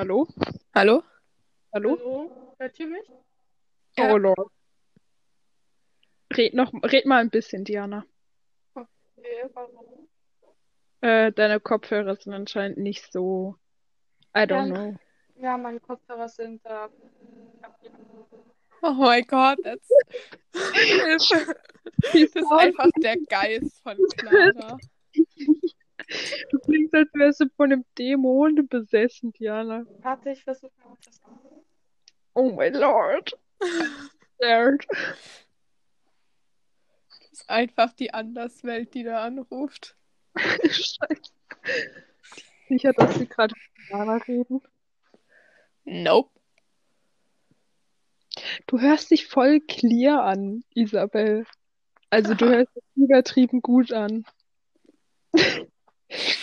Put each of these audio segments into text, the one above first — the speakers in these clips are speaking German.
Hallo? Hallo? Hallo? Hallo? Hört ihr mich? Ja. Oh Lord. Red noch, red mal ein bisschen, Diana. Okay, warum? Äh, deine Kopfhörer sind anscheinend nicht so. I don't Ja. know. Ja, meine Kopfhörer sind äh, Oh mein Gott, das, das ist einfach der Geist von Clara. Du klingst, als wärst du von einem Dämon besessen, Diana. Warte, ich versuche mal das. Oh my Lord. Scared. Das ist einfach die Anderswelt, die da anruft. Scheiße. Sicher, dass sie gerade mit Diana reden. Nope. Du hörst dich voll clear an, Isabel. Also du hörst dich übertrieben gut an.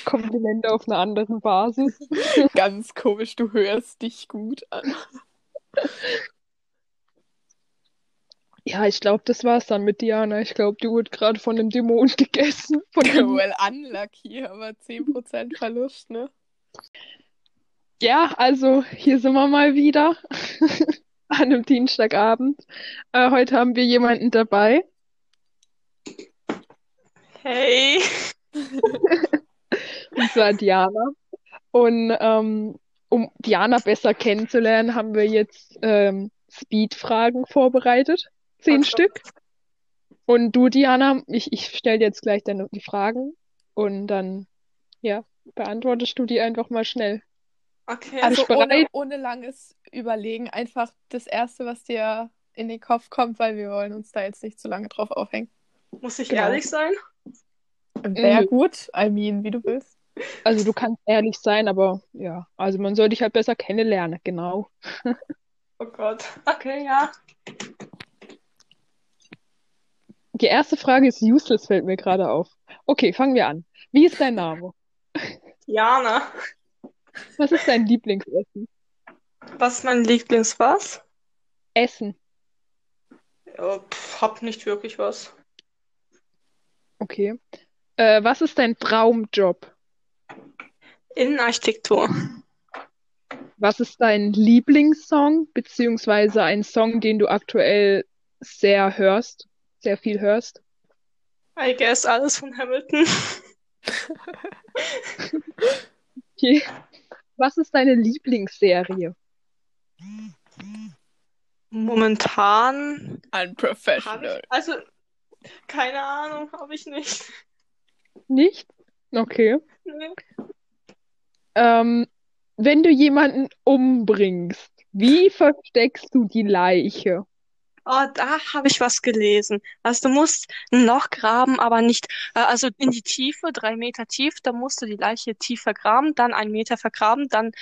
Komplimente auf einer anderen Basis. Ganz komisch, du hörst dich gut an. Ja, ich glaube, das war's dann mit Diana. Ich glaube, die wurde gerade von einem Dämon gegessen. Von dem... Well, unlucky, aber 10% Verlust, ne? Ja, also hier sind wir mal wieder an einem Dienstagabend. Äh, heute haben wir jemanden dabei. Hey! Und zwar Diana. Und ähm, um Diana besser kennenzulernen, haben wir jetzt ähm, Speed-Fragen vorbereitet. Zehn Okay. Stück. Und du, Diana, ich, ich stelle jetzt gleich deine, die Fragen und dann, ja, beantwortest du die einfach mal schnell. Okay, Also ohne, ohne langes Überlegen, einfach das Erste, was dir in den Kopf kommt, weil wir wollen uns da jetzt nicht zu lange drauf aufhängen. muss ich Genau. ehrlich sein? Wäre Mhm. gut, I mean, wie du willst. Also du kannst ehrlich sein, aber ja, also man soll dich halt besser kennenlernen, genau. Oh Gott. Okay, ja. Die erste Frage ist useless, fällt mir gerade auf. Okay, fangen wir an. Wie ist dein Name? Jana. Was ist dein Lieblingsessen? Was ist mein Lieblings was? Essen. Ja, pff, hab nicht wirklich was. Okay. Äh, was ist dein Traumjob? Innenarchitektur. Was ist dein Lieblingssong, beziehungsweise ein Song, den du aktuell sehr hörst, sehr viel hörst? I guess alles von Hamilton. Okay. Was ist deine Lieblingsserie? Momentan Unprofessional. ich, also, keine Ahnung, habe ich nicht. Nicht? Okay. Nee. Ähm, wenn du jemanden umbringst, wie versteckst du die Leiche? Oh, da habe ich was gelesen. Also du musst ein Loch graben, aber nicht, äh, also in die Tiefe, drei Meter tief, da musst du die Leiche tiefer graben, dann einen Meter vergraben, dann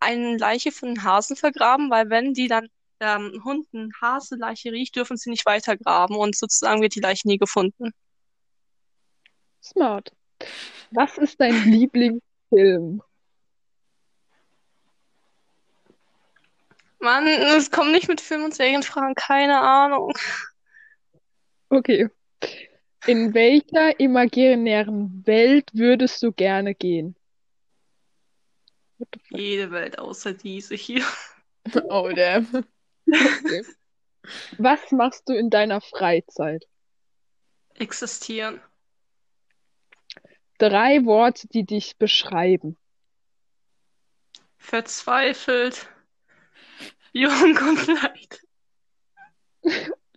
eine Leiche von einem Hasen vergraben, weil wenn die dann ähm, Hund eine Haseleiche riecht, dürfen sie nicht weiter graben und sozusagen wird die Leiche nie gefunden. Smart. Was ist dein Lieblingsfilm? Mann, es kommt nicht mit Film- und Serienfragen, keine Ahnung. Okay. In welcher imaginären Welt würdest du gerne gehen? Jede Welt außer diese hier. Oh, damn. Okay. Was machst du in deiner Freizeit? Existieren. Drei Worte, die dich beschreiben. Verzweifelt. Jung und leid.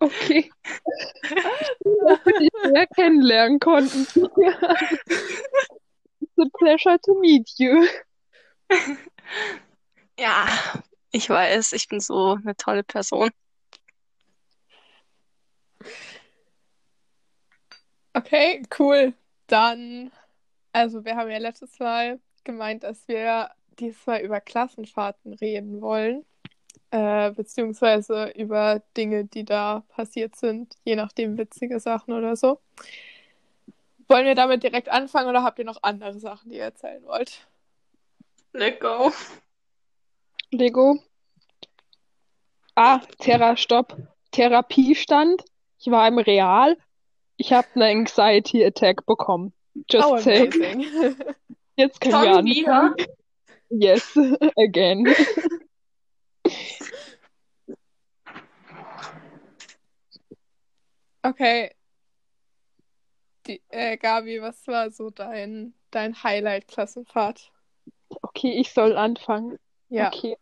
Okay. Schön, dass wir dich sehr kennenlernen konnten. It's a pleasure to meet you. Ja, ich weiß, ich bin so eine tolle Person. Okay, cool. Dann, also wir haben ja letztes Mal gemeint, dass wir dieses Mal über Klassenfahrten reden wollen, äh, beziehungsweise über Dinge, die da passiert sind, je nachdem witzige Sachen oder so. Wollen wir damit direkt anfangen oder habt ihr noch andere Sachen, die ihr erzählen wollt? Let go. Lego. Ah, Terra, stopp. Therapiestand. Ich war im Real. Ich habe eine Anxiety Attack bekommen. Just Oh, saying. Jetzt können wir Schon anfangen. wieder? Yes, again. Okay. Die, äh, Gabi, was war so dein, dein Highlight-Klassenfahrt? Okay, ich soll anfangen. Ja. Okay.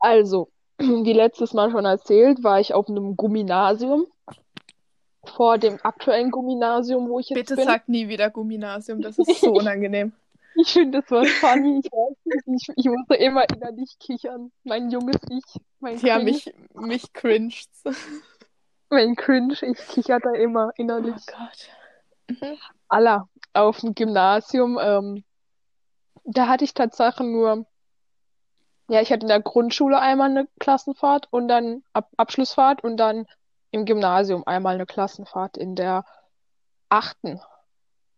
Also, wie letztes Mal schon erzählt, war ich auf einem Gymnasium. Vor dem aktuellen Gymnasium, wo ich jetzt Bitte bin. sag nie wieder Gymnasium, das ist so unangenehm. Ich finde das was funny. Ich weiß nicht. Ich, ich musste immer innerlich kichern. Mein junges Ich. Mein Ja, Cringe. mich, mich cringed's. Mein Cringe. Ich kicher da immer Oh innerlich. Gott. Mhm. Alla, auf dem Gymnasium. Ähm, da hatte ich tatsächlich nur, ja, ich hatte in der Grundschule einmal eine Klassenfahrt und dann Ab Abschlussfahrt und dann im Gymnasium einmal eine Klassenfahrt in der achten,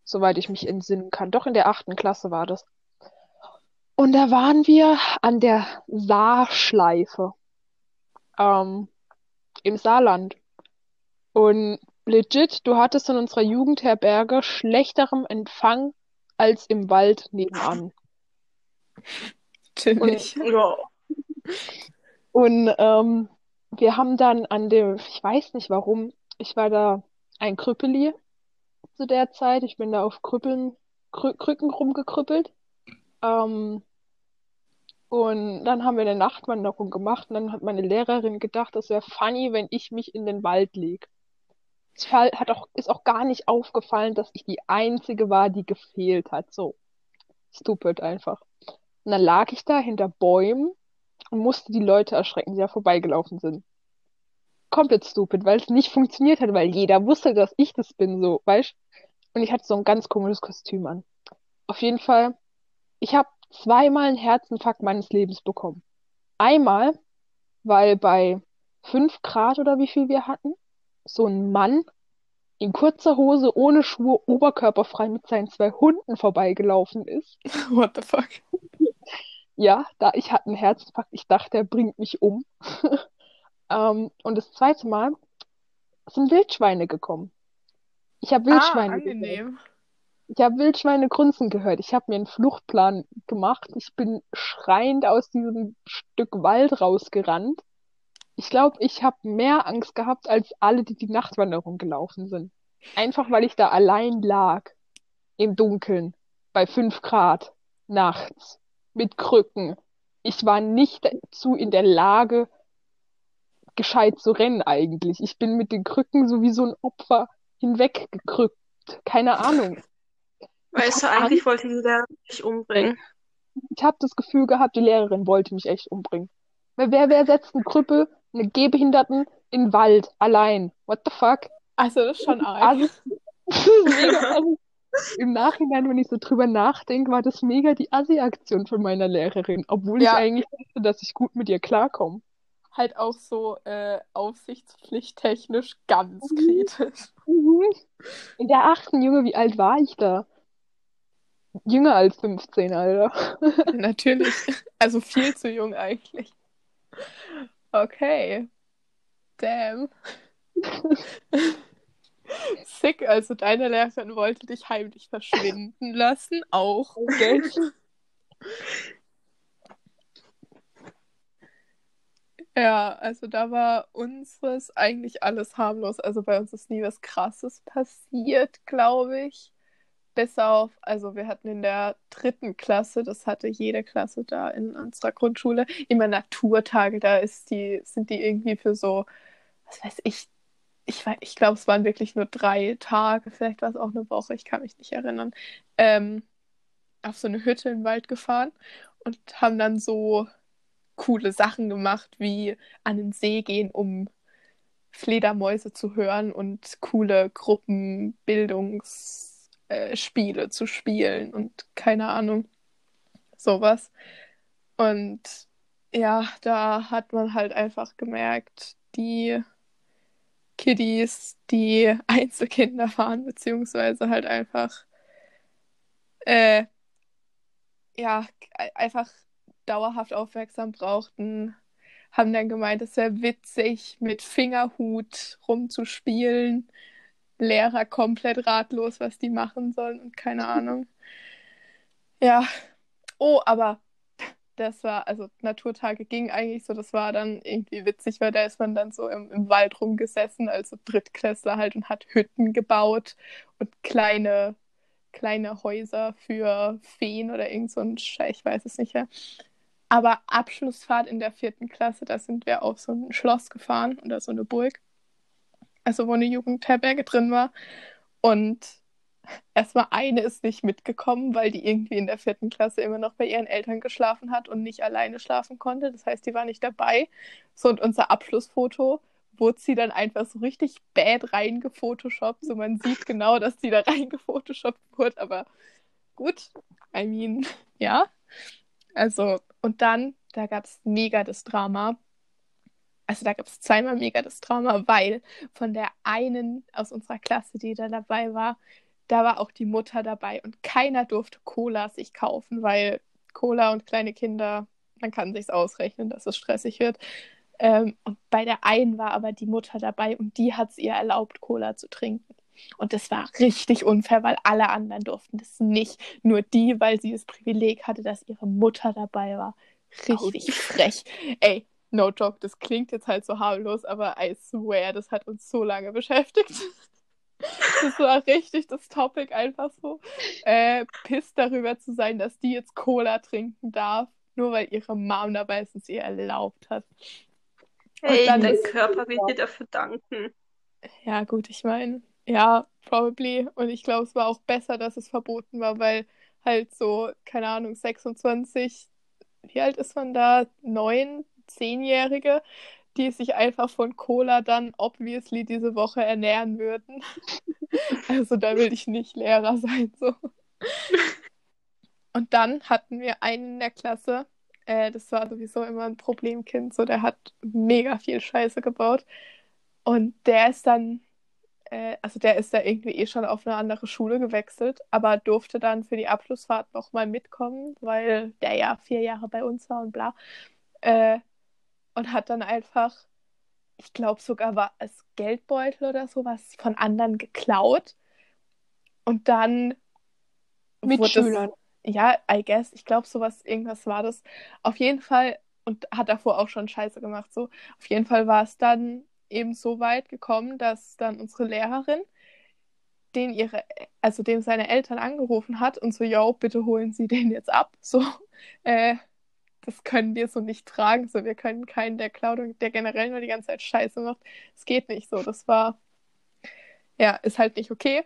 soweit ich mich entsinnen kann. Doch in der achten Klasse war das. Und da waren wir an der Saarschleife ähm, im Saarland. Und legit, du hattest in unserer Jugendherberge schlechterem Empfang als im Wald nebenan. Chillig. Ja. Und ähm, wir haben dann an dem, ich weiß nicht warum, ich war da ein Krüppeli zu der Zeit. Ich bin da auf Krüppeln, Krü Krücken rumgekrüppelt. Ähm, und dann haben wir eine Nachtwanderung gemacht und dann hat meine Lehrerin gedacht, das wäre funny, wenn ich mich in den Wald lege. Es hat auch, ist auch gar nicht aufgefallen, dass ich die Einzige war, die gefehlt hat. So stupid einfach. Und dann lag ich da hinter Bäumen und musste die Leute erschrecken, die da vorbeigelaufen sind. Komplett stupid, weil es nicht funktioniert hat, weil jeder wusste, dass ich das bin, so, weißt? Und ich hatte so ein ganz komisches Kostüm an. Auf jeden Fall, ich habe zweimal einen Herzinfarkt meines Lebens bekommen. Einmal, weil bei fünf Grad oder wie viel wir hatten, so ein Mann in kurzer Hose, ohne Schuhe, oberkörperfrei mit seinen zwei Hunden vorbeigelaufen ist. What the fuck? Ja, da ich hatte einen Herzinfarkt, ich dachte, er bringt mich um. Ähm, und das zweite Mal sind Wildschweine gekommen. Ich habe Ah, Wildschweine gehört. angenehm. Ich habe Wildschweine grunzen gehört. Ich habe mir einen Fluchtplan gemacht. Ich bin schreiend aus diesem Stück Wald rausgerannt. Ich glaube, ich habe mehr Angst gehabt als alle, die die Nachtwanderung gelaufen sind. Einfach weil ich da allein lag. Im Dunkeln. Bei fünf Grad. Nachts. Mit Krücken. Ich war nicht dazu in der Lage, gescheit zu rennen eigentlich. Ich bin mit den Krücken so wie so ein Opfer hinweggekrückt. Keine Ahnung. Weißt du, eigentlich wollte die Lehrer dich umbringen. Ich habe das Gefühl gehabt, die Lehrerin wollte mich echt umbringen. Weil wer, wer setzt einen Krüppel, eine Gehbehinderten in den Wald, allein? What the fuck? Also, das ist schon arg. Also, assi. Im Nachhinein, wenn ich so drüber nachdenke, war das mega die Assi-Aktion von meiner Lehrerin, obwohl ich Ja. eigentlich dachte, dass ich gut mit ihr klarkomme. Halt auch so äh, aufsichtspflichttechnisch ganz kritisch. Mhm. In der achten Junge, wie alt war ich da? Jünger als 15, Alter. Natürlich. Also viel zu jung eigentlich. Okay. Damn. Sick, also deine Lehrerin wollte dich heimlich verschwinden lassen, auch. Okay. Ja, also da war unseres eigentlich alles harmlos. Also bei uns ist nie was Krasses passiert, glaube ich. Bis auf, also wir hatten in der dritten Klasse, das hatte jede Klasse da in unserer Grundschule, immer Naturtage. Da ist die, sind die irgendwie für so, was weiß ich, ich, ich glaube, es waren wirklich nur drei Tage, vielleicht war es auch eine Woche, ich kann mich nicht erinnern, ähm, auf so eine Hütte im Wald gefahren und haben dann so coole Sachen gemacht, wie an den See gehen, um Fledermäuse zu hören und coole Gruppenbildungsspiele zu spielen und keine Ahnung, sowas. Und ja, da hat man halt einfach gemerkt, die Kiddies, die Einzelkinder waren, beziehungsweise halt einfach, äh, ja, einfach dauerhaft aufmerksam brauchten, haben dann gemeint, es wäre witzig, mit Fingerhut rumzuspielen. Lehrer komplett ratlos, was die machen sollen und keine Ahnung. Ja, Oh, aber das war, also Naturtage ging eigentlich so, das war dann irgendwie witzig, weil da ist man dann so im, im Wald rumgesessen, also Drittklässler halt und hat Hütten gebaut und kleine, kleine Häuser für Feen oder irgend so ein Scheiß, ich weiß es nicht mehr. Aber Abschlussfahrt in der vierten Klasse, da sind wir auf so ein Schloss gefahren oder so eine Burg. Also wo eine Jugendherberge drin war. Und erstmal eine ist nicht mitgekommen, weil die irgendwie in der vierten Klasse immer noch bei ihren Eltern geschlafen hat und nicht alleine schlafen konnte. Das heißt, die war nicht dabei. So, und unser Abschlussfoto wurde sie dann einfach so richtig bad reingefotoshoppt. So, man sieht genau, dass sie da reingefotoshoppt wurde, aber gut. I mean, ja. Also, und dann, da gab es mega das Drama. Also da gab es zweimal mega das Drama, weil von der einen aus unserer Klasse, die da dabei war, da war auch die Mutter dabei und keiner durfte Cola sich kaufen, weil Cola und kleine Kinder, man kann sich's ausrechnen, dass es stressig wird. Ähm, und bei der einen war aber die Mutter dabei und die hat es ihr erlaubt, Cola zu trinken. Und das war richtig unfair, weil alle anderen durften das nicht. Nur die, weil sie das Privileg hatte, dass ihre Mutter dabei war. Richtig frech. Ey, no joke, das klingt jetzt halt so harmlos, aber I swear, das hat uns so lange beschäftigt. Das war richtig das Topic einfach so. Äh, piss darüber zu sein, dass die jetzt Cola trinken darf, nur weil ihre Mom dabei es ihr erlaubt hat. Hey, dein ist... Körper wird dir dafür danken. Ja, gut, ich meine, ja, probably. Und ich glaube, es war auch besser, dass es verboten war, weil halt so, keine Ahnung, 26, wie alt ist man da? Neun, zehnjährige, die sich einfach von Cola dann obviously diese Woche ernähren würden. also da will ich nicht Lehrer sein, so. Und dann hatten wir einen in der Klasse, äh, das war sowieso immer ein Problemkind, so der hat mega viel Scheiße gebaut. Und der ist dann, äh, also der ist da irgendwie eh schon auf eine andere Schule gewechselt, aber durfte dann für die Abschlussfahrt nochmal mitkommen, weil der ja vier Jahre bei uns war und bla. Äh, und hat dann einfach, ich glaube sogar war es Geldbeutel oder sowas von anderen geklaut. Und dann mit Schülern. Ja, I guess, ich glaube sowas, irgendwas war das. Auf jeden Fall, und hat davor auch schon Scheiße gemacht, so. Auf jeden Fall war es dann eben so weit gekommen, dass dann unsere Lehrerin den ihre, also dem seine Eltern angerufen hat und so, yo, bitte holen Sie den jetzt ab. So, äh, das können wir so nicht tragen. So, wir können keinen, der klaut der generell nur die ganze Zeit Scheiße macht. Es geht nicht so. Das war, ja, ist halt nicht okay.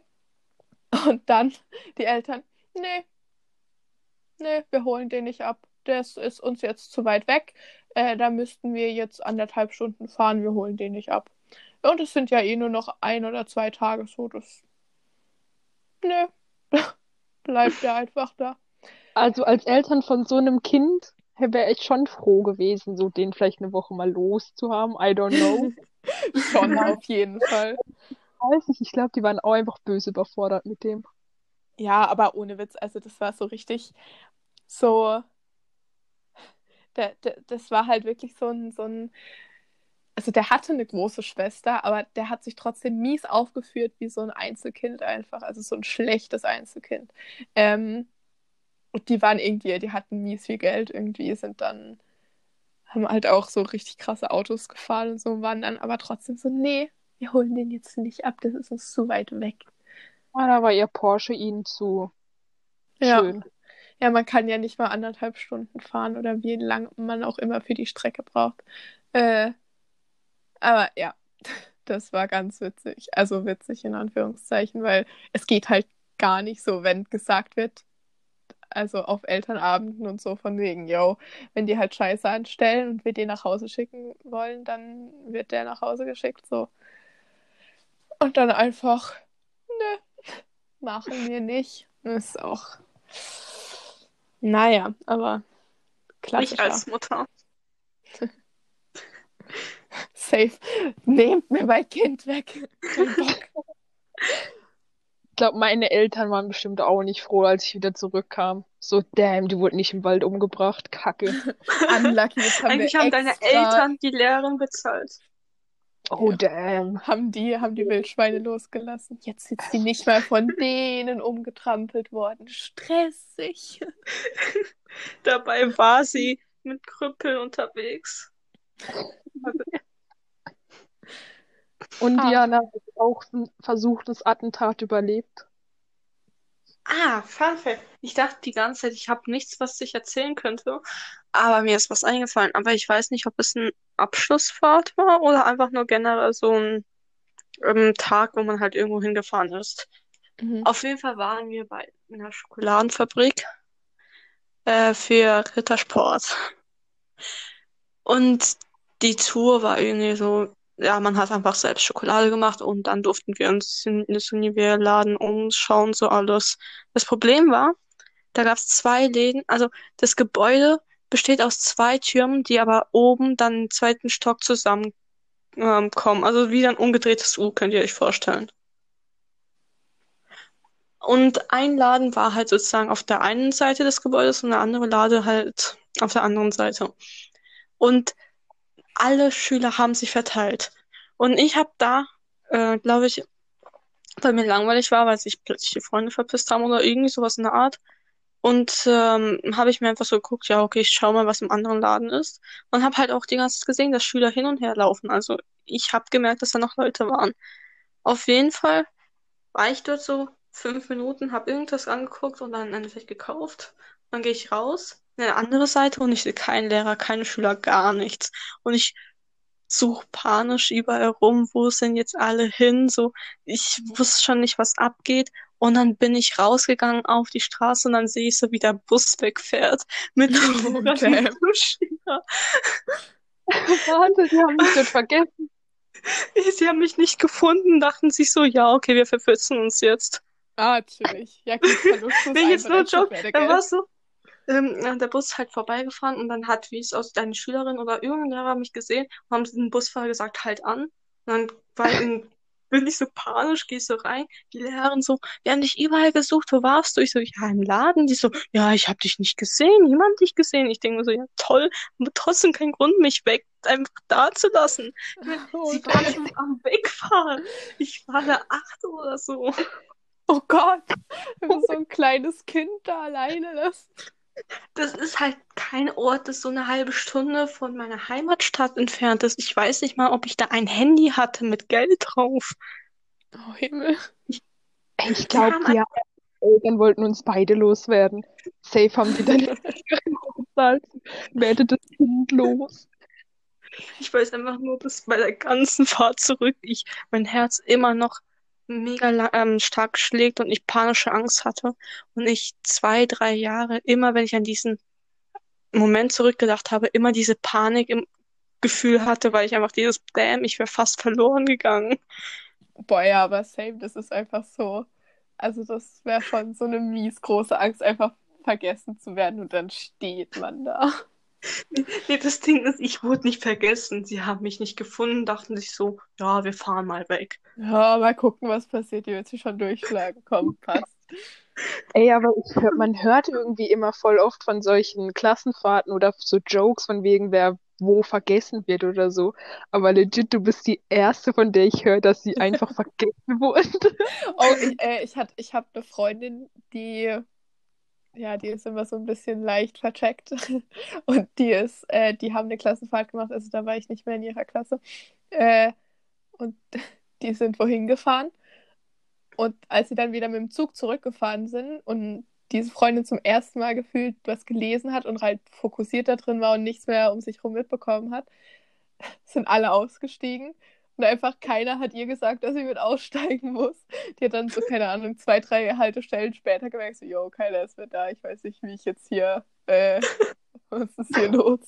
Und dann die Eltern, nee, nee, wir holen den nicht ab. Das ist uns jetzt zu weit weg. Äh, da müssten wir jetzt anderthalb Stunden fahren. Wir holen den nicht ab. Und es sind ja eh nur noch ein oder zwei Tage so. Das, nö, bleibt ja einfach da. Also als Eltern von so einem Kind wäre ich schon froh gewesen, so den vielleicht eine Woche mal loszuhaben. I don't know. schon auf jeden Fall. Ich weiß nicht, ich glaube, die waren auch einfach böse überfordert mit dem. Ja, aber ohne Witz, also das war so richtig so. Der, der, das war halt wirklich so ein, so ein. Also der hatte eine große Schwester, aber der hat sich trotzdem mies aufgeführt wie so ein Einzelkind einfach, also so ein schlechtes Einzelkind. Ähm, und die waren irgendwie, die hatten mies viel Geld irgendwie, sind dann, haben halt auch so richtig krasse Autos gefahren und so, waren dann aber trotzdem so, nee, wir holen den jetzt nicht ab, das ist uns zu weit weg. Ah, da war ihr Porsche ihnen zu ja. schön. Ja, man kann ja nicht mal anderthalb Stunden fahren oder wie lange man auch immer für die Strecke braucht. Äh, aber ja, das war ganz witzig. Also witzig in Anführungszeichen, weil es geht halt gar nicht so, wenn gesagt wird, also auf Elternabenden und so von wegen, yo, wenn die halt Scheiße anstellen und wir den nach Hause schicken wollen, dann wird der nach Hause geschickt, so. Und dann einfach, ne, machen wir nicht. ist auch, naja, aber klassisch. Ich als Mutter. Safe. Nehmt mir mein Kind weg. Glaube, meine Eltern waren bestimmt auch nicht froh, als ich wieder zurückkam. So, damn, die wurden nicht im Wald umgebracht. Kacke. Unlucky, das haben Eigentlich haben extra... deine Eltern die Lehrerin bezahlt. Oh, Ja. damn. Haben die, haben die Wildschweine losgelassen. Jetzt sind sie nicht mal von denen umgetrampelt worden. Stressig. Dabei war sie mit Krüppel unterwegs. Und Ah. Diana hat auch ein versuchtes Attentat überlebt. Ah, Fun Fact. Ich dachte die ganze Zeit, ich habe nichts, was ich erzählen könnte. Aber mir ist was eingefallen. Aber ich weiß nicht, ob es ein Abschlussfahrt war oder einfach nur generell so ein ähm, Tag, wo man halt irgendwo hingefahren ist. Mhm. Auf jeden Fall waren wir bei einer Schokoladenfabrik äh, für Rittersport. Und die Tour war irgendwie so, ja, man hat einfach selbst Schokolade gemacht und dann durften wir uns in das Univerladen umschauen, so alles. Das Problem war, da gab es zwei Läden, also das Gebäude besteht aus zwei Türmen, die aber oben dann im zweiten Stock zusammenkommen. Ähm, also wie ein umgedrehtes U, könnt ihr euch vorstellen. Und ein Laden war halt sozusagen auf der einen Seite des Gebäudes und der andere Laden halt auf der anderen Seite. Und alle Schüler haben sich verteilt. Und ich habe da, äh, glaube ich, weil mir langweilig war, weil sich plötzlich die Freunde verpisst haben oder irgendwie sowas in der Art. Und ähm, habe ich mir einfach so geguckt, ja, okay, ich schau mal, was im anderen Laden ist. Und habe halt auch die ganze Zeit gesehen, dass Schüler hin und her laufen. Also ich habe gemerkt, dass da noch Leute waren. Auf jeden Fall war ich dort so fünf Minuten, habe irgendwas angeguckt und dann Endeffekt gekauft. Dann gehe ich raus, eine andere Seite und ich sehe keinen Lehrer, keine Schüler, gar nichts. Und ich suche panisch überall rum, wo sind jetzt alle hin? So, ich wusste schon nicht, was abgeht. Und dann bin ich rausgegangen auf die Straße und dann sehe ich so, wie der Bus wegfährt mit Flora Damn. Schüler. Wahnsinn, die haben mich dort vergessen. Sie haben mich nicht gefunden, dachten sich so, ja, okay, wir verpfitzen uns jetzt. Ah, chillig. Ja, gut, Verlust ist Nee, jetzt nur. Wertegeld. Dann war so, ähm, der Bus halt vorbeigefahren und dann hat, wie es aus deine Schülerin oder irgendein Lehrer mich gesehen und haben dem Busfahrer gesagt, halt an. Und dann war ich in, bin ich so panisch, geh so rein. Die Lehrerin so, wir haben dich überall gesucht, wo warst du? Ich so, ja, im Laden. Die so, ja, ich habe dich nicht gesehen, niemand hat dich gesehen. Ich denke mir so, ja, toll, aber trotzdem kein Grund, mich weg einfach da zu lassen. Oh, Sie waren damn. schon am Wegfahren. Ich war der Achte oder so. oh Gott, wenn so ein kleines Kind da alleine lässt. Das ist halt kein Ort, das so eine halbe Stunde von meiner Heimatstadt entfernt ist. Ich weiß nicht mal, ob ich da ein Handy hatte mit Geld drauf. Oh Himmel. Ey, Ich glaube, die Eltern wollten uns beide loswerden. Safe haben die dann bezahlt. Werdet das Kind los. Ich weiß einfach nur, dass bei der ganzen Fahrt zurück ich mein Herz immer noch mega ähm, stark schlägt und ich panische Angst hatte. Und ich zwei, drei Jahre, immer wenn ich an diesen Moment zurückgedacht habe, immer diese Panik im Gefühl hatte, weil ich einfach dieses Damn, ich wäre fast verloren gegangen. Boah, ja, aber same, das ist einfach so. Also, das wäre schon so eine mies große Angst, einfach vergessen zu werden und dann steht man da. Nee, das Ding ist, ich wurde nicht vergessen. Sie haben mich nicht gefunden, dachten sich so, ja, wir fahren mal weg. Ja, mal gucken, was passiert. Die wird sich schon durchschlagen. Komm, passt. Ey, aber ich hör, man hört irgendwie immer voll oft von solchen Klassenfahrten oder so Jokes von wegen, wer wo vergessen wird oder so. Aber legit, du bist die Erste, von der ich höre, dass sie einfach vergessen wurde. Oh, ich, äh, ich, hat, ich habe eine Freundin, die, ja, die ist immer so ein bisschen leicht vercheckt. Und die ist, äh, die haben eine Klassenfahrt gemacht, also da war ich nicht mehr in ihrer Klasse. Äh, und die sind wohin gefahren. Und als sie dann wieder mit dem Zug zurückgefahren sind und diese Freundin zum ersten Mal gefühlt was gelesen hat und halt fokussiert da drin war und nichts mehr um sich herum mitbekommen hat, sind alle ausgestiegen. Und einfach keiner hat ihr gesagt, dass sie mit aussteigen muss. Die hat dann so, keine Ahnung, zwei, drei Haltestellen später gemerkt, so, yo, keiner ist mehr da. Ich weiß nicht, wie ich jetzt hier, äh, was ist hier los?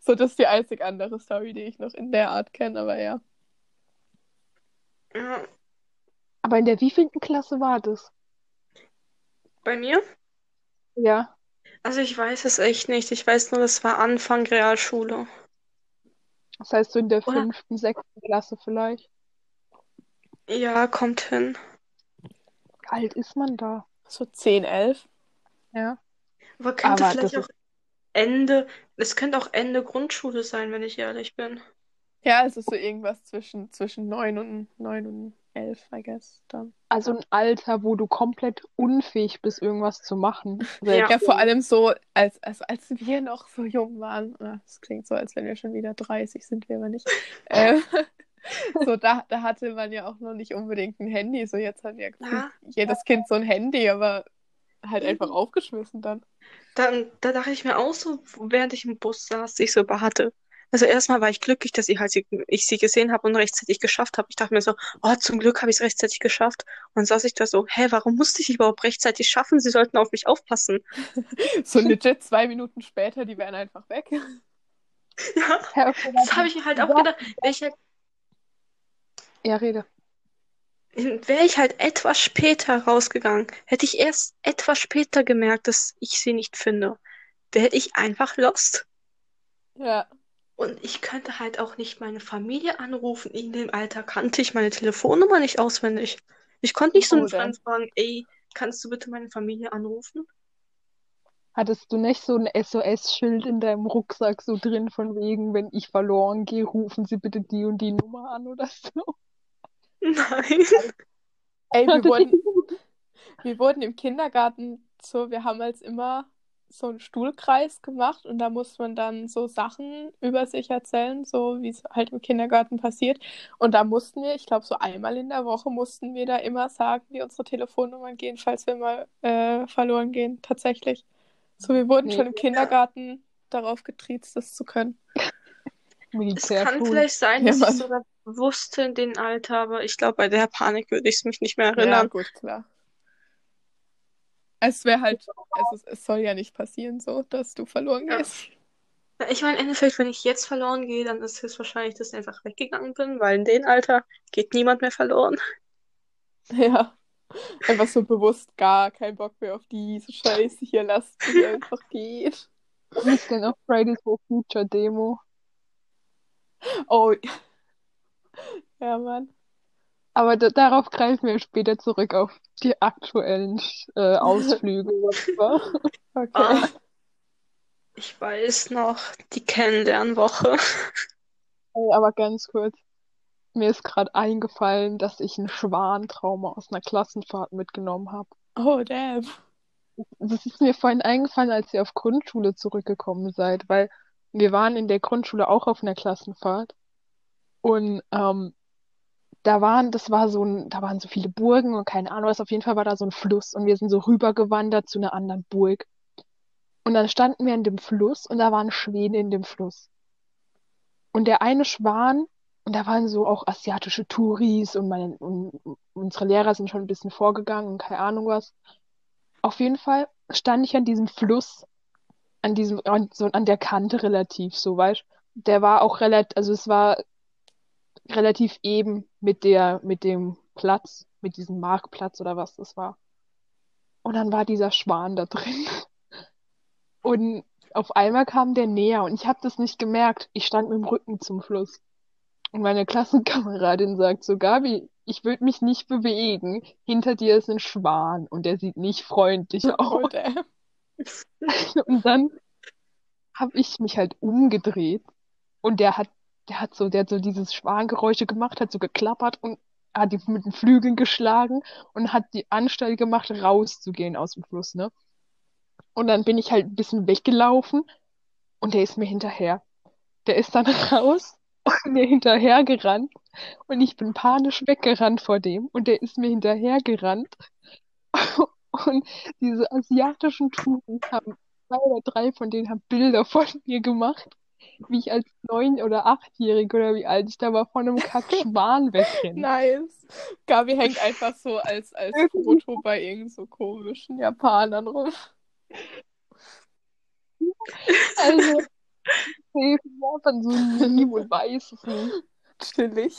So, das ist die einzig andere Story, die ich noch in der Art kenne, aber ja. Ja, Aber in der wievielten Klasse war das? bei mir? Ja. Also ich weiß es echt nicht. Ich weiß nur, das war Anfang Realschule. Das heißt so in der Oder- fünften, sechsten Klasse vielleicht. Ja, kommt hin. Wie alt ist man da? So 10, 11. Ja. Aber könnte Aber vielleicht auch Ende, es könnte auch Ende Grundschule sein, wenn ich ehrlich bin. Ja, es ist so irgendwas zwischen, zwischen 9 und 9 und 11, I guess, dann. Also ein Alter, wo du komplett unfähig bist, irgendwas zu machen. Ja. Ja, vor allem so, als, also als wir noch so jung waren, ah, das klingt so, als wenn wir schon wieder 30 sind, wir aber nicht. äh, so, da, da hatte man ja auch noch nicht unbedingt ein Handy. So, jetzt hat ja Ja. jedes Kind so ein Handy, aber halt einfach aufgeschmissen dann. Dann, da dachte ich mir auch so, während ich im Bus saß, ich so hatte. Also erstmal war ich glücklich, dass ich halt sie, ich sie gesehen habe und rechtzeitig geschafft habe. Ich dachte mir so, oh, zum Glück habe ich es rechtzeitig geschafft. Und dann saß ich da so, hä, warum musste ich überhaupt rechtzeitig schaffen? Sie sollten auf mich aufpassen. So legit zwei Minuten später, die wären einfach weg. Ja, okay, das habe ich halt auch gedacht. Halt, Ja, rede. wäre ich halt etwas später rausgegangen, hätte ich erst etwas später gemerkt, dass ich sie nicht finde. Wäre ich einfach lost. Ja. Und ich könnte halt auch nicht meine Familie anrufen. In dem Alter kannte ich meine Telefonnummer nicht auswendig. Ich konnte nicht so einen Oh. Freund fragen, ey, kannst du bitte meine Familie anrufen? Hattest du nicht so ein SOS-Schild in deinem Rucksack so drin, von wegen, wenn ich verloren gehe, rufen Sie bitte die und die Nummer an oder so? Nein. Ey, wir wurden, wir wurden im Kindergarten so, wir haben als immer so einen Stuhlkreis gemacht und da muss man dann so Sachen über sich erzählen, so wie es halt im Kindergarten passiert. Und da mussten wir, ich glaube, so einmal in der Woche mussten wir da immer sagen, wie unsere Telefonnummern gehen, falls wir mal äh, verloren gehen, tatsächlich. So, wir wurden schon im. Kindergarten darauf getriezt, das zu können. Es kann Militärschule. vielleicht sein, Ja, dass ich Mann. es sogar wusste in dem Alter, aber ich glaube, bei der Panik würde ich es mich nicht mehr Ja, erinnern. gut, klar. Es wäre halt, es, ist, es soll ja nicht passieren, so, dass du verloren Ja. gehst. Ich meine, im Endeffekt, wenn ich jetzt verloren gehe, dann ist es wahrscheinlich, dass ich einfach weggegangen bin, weil in dem Alter geht niemand mehr verloren. Ja. Einfach so bewusst gar keinen Bock mehr auf diese Scheiße hier, lasst die einfach geht. Wann ist denn auf Fridays for Future Demo? Oh. Ja, Mann. Aber da, darauf greifen wir später zurück auf die aktuellen äh, Ausflüge. whatever. Okay. Ah, ich weiß noch, die Kennenlernwoche. Aber ganz kurz. Mir ist gerade eingefallen, dass ich ein Schwantrauma aus einer Klassenfahrt mitgenommen habe. Oh, damn. Das ist mir vorhin eingefallen, als ihr auf Grundschule zurückgekommen seid, weil wir waren in der Grundschule auch auf einer Klassenfahrt. Und ähm, da waren, das war so ein, da waren so viele Burgen und keine Ahnung was, auf jeden Fall war da so ein Fluss und wir sind so rübergewandert zu einer anderen Burg. Und dann standen wir in dem Fluss und da waren Schwäne in dem Fluss. Und der eine Schwan, und da waren so auch asiatische Touris und meine, und unsere Lehrer sind schon ein bisschen vorgegangen und keine Ahnung was. Auf jeden Fall stand ich an diesem Fluss, an diesem, an, so an der Kante relativ, so weißt. Der war auch relativ, also es war relativ eben mit der, mit dem Platz, mit diesem Marktplatz oder was das war. Und dann war dieser Schwan da drin. Und auf einmal kam der näher und ich habe das nicht gemerkt. Ich stand mit dem Rücken zum Fluss. Und meine Klassenkameradin sagt so, Gabi, ich würde mich nicht bewegen. Hinter dir ist ein Schwan und der sieht nicht freundlich Oh, aus. damn. Und dann habe ich mich halt umgedreht und der hat, der hat so, der hat so dieses Schwangeräusche gemacht, hat so geklappert und hat die mit den Flügeln geschlagen und hat die Anstalt gemacht, rauszugehen aus dem Fluss, ne? Und dann bin ich halt ein bisschen weggelaufen und der ist mir hinterher. Der ist dann raus und mir hinterher gerannt und ich bin panisch weggerannt vor dem und der ist mir hinterher gerannt und diese asiatischen Touren haben zwei oder drei von denen haben Bilder von mir gemacht, wie ich als neun- oder achtjährige oder wie alt ich da war, von einem Kackschwan wegrenne. Nice. Gabi hängt einfach so als, als Foto bei irgend so komischen Japanern rum. Also, nee, Japan so ein Meme und weiß es nicht. Chillig.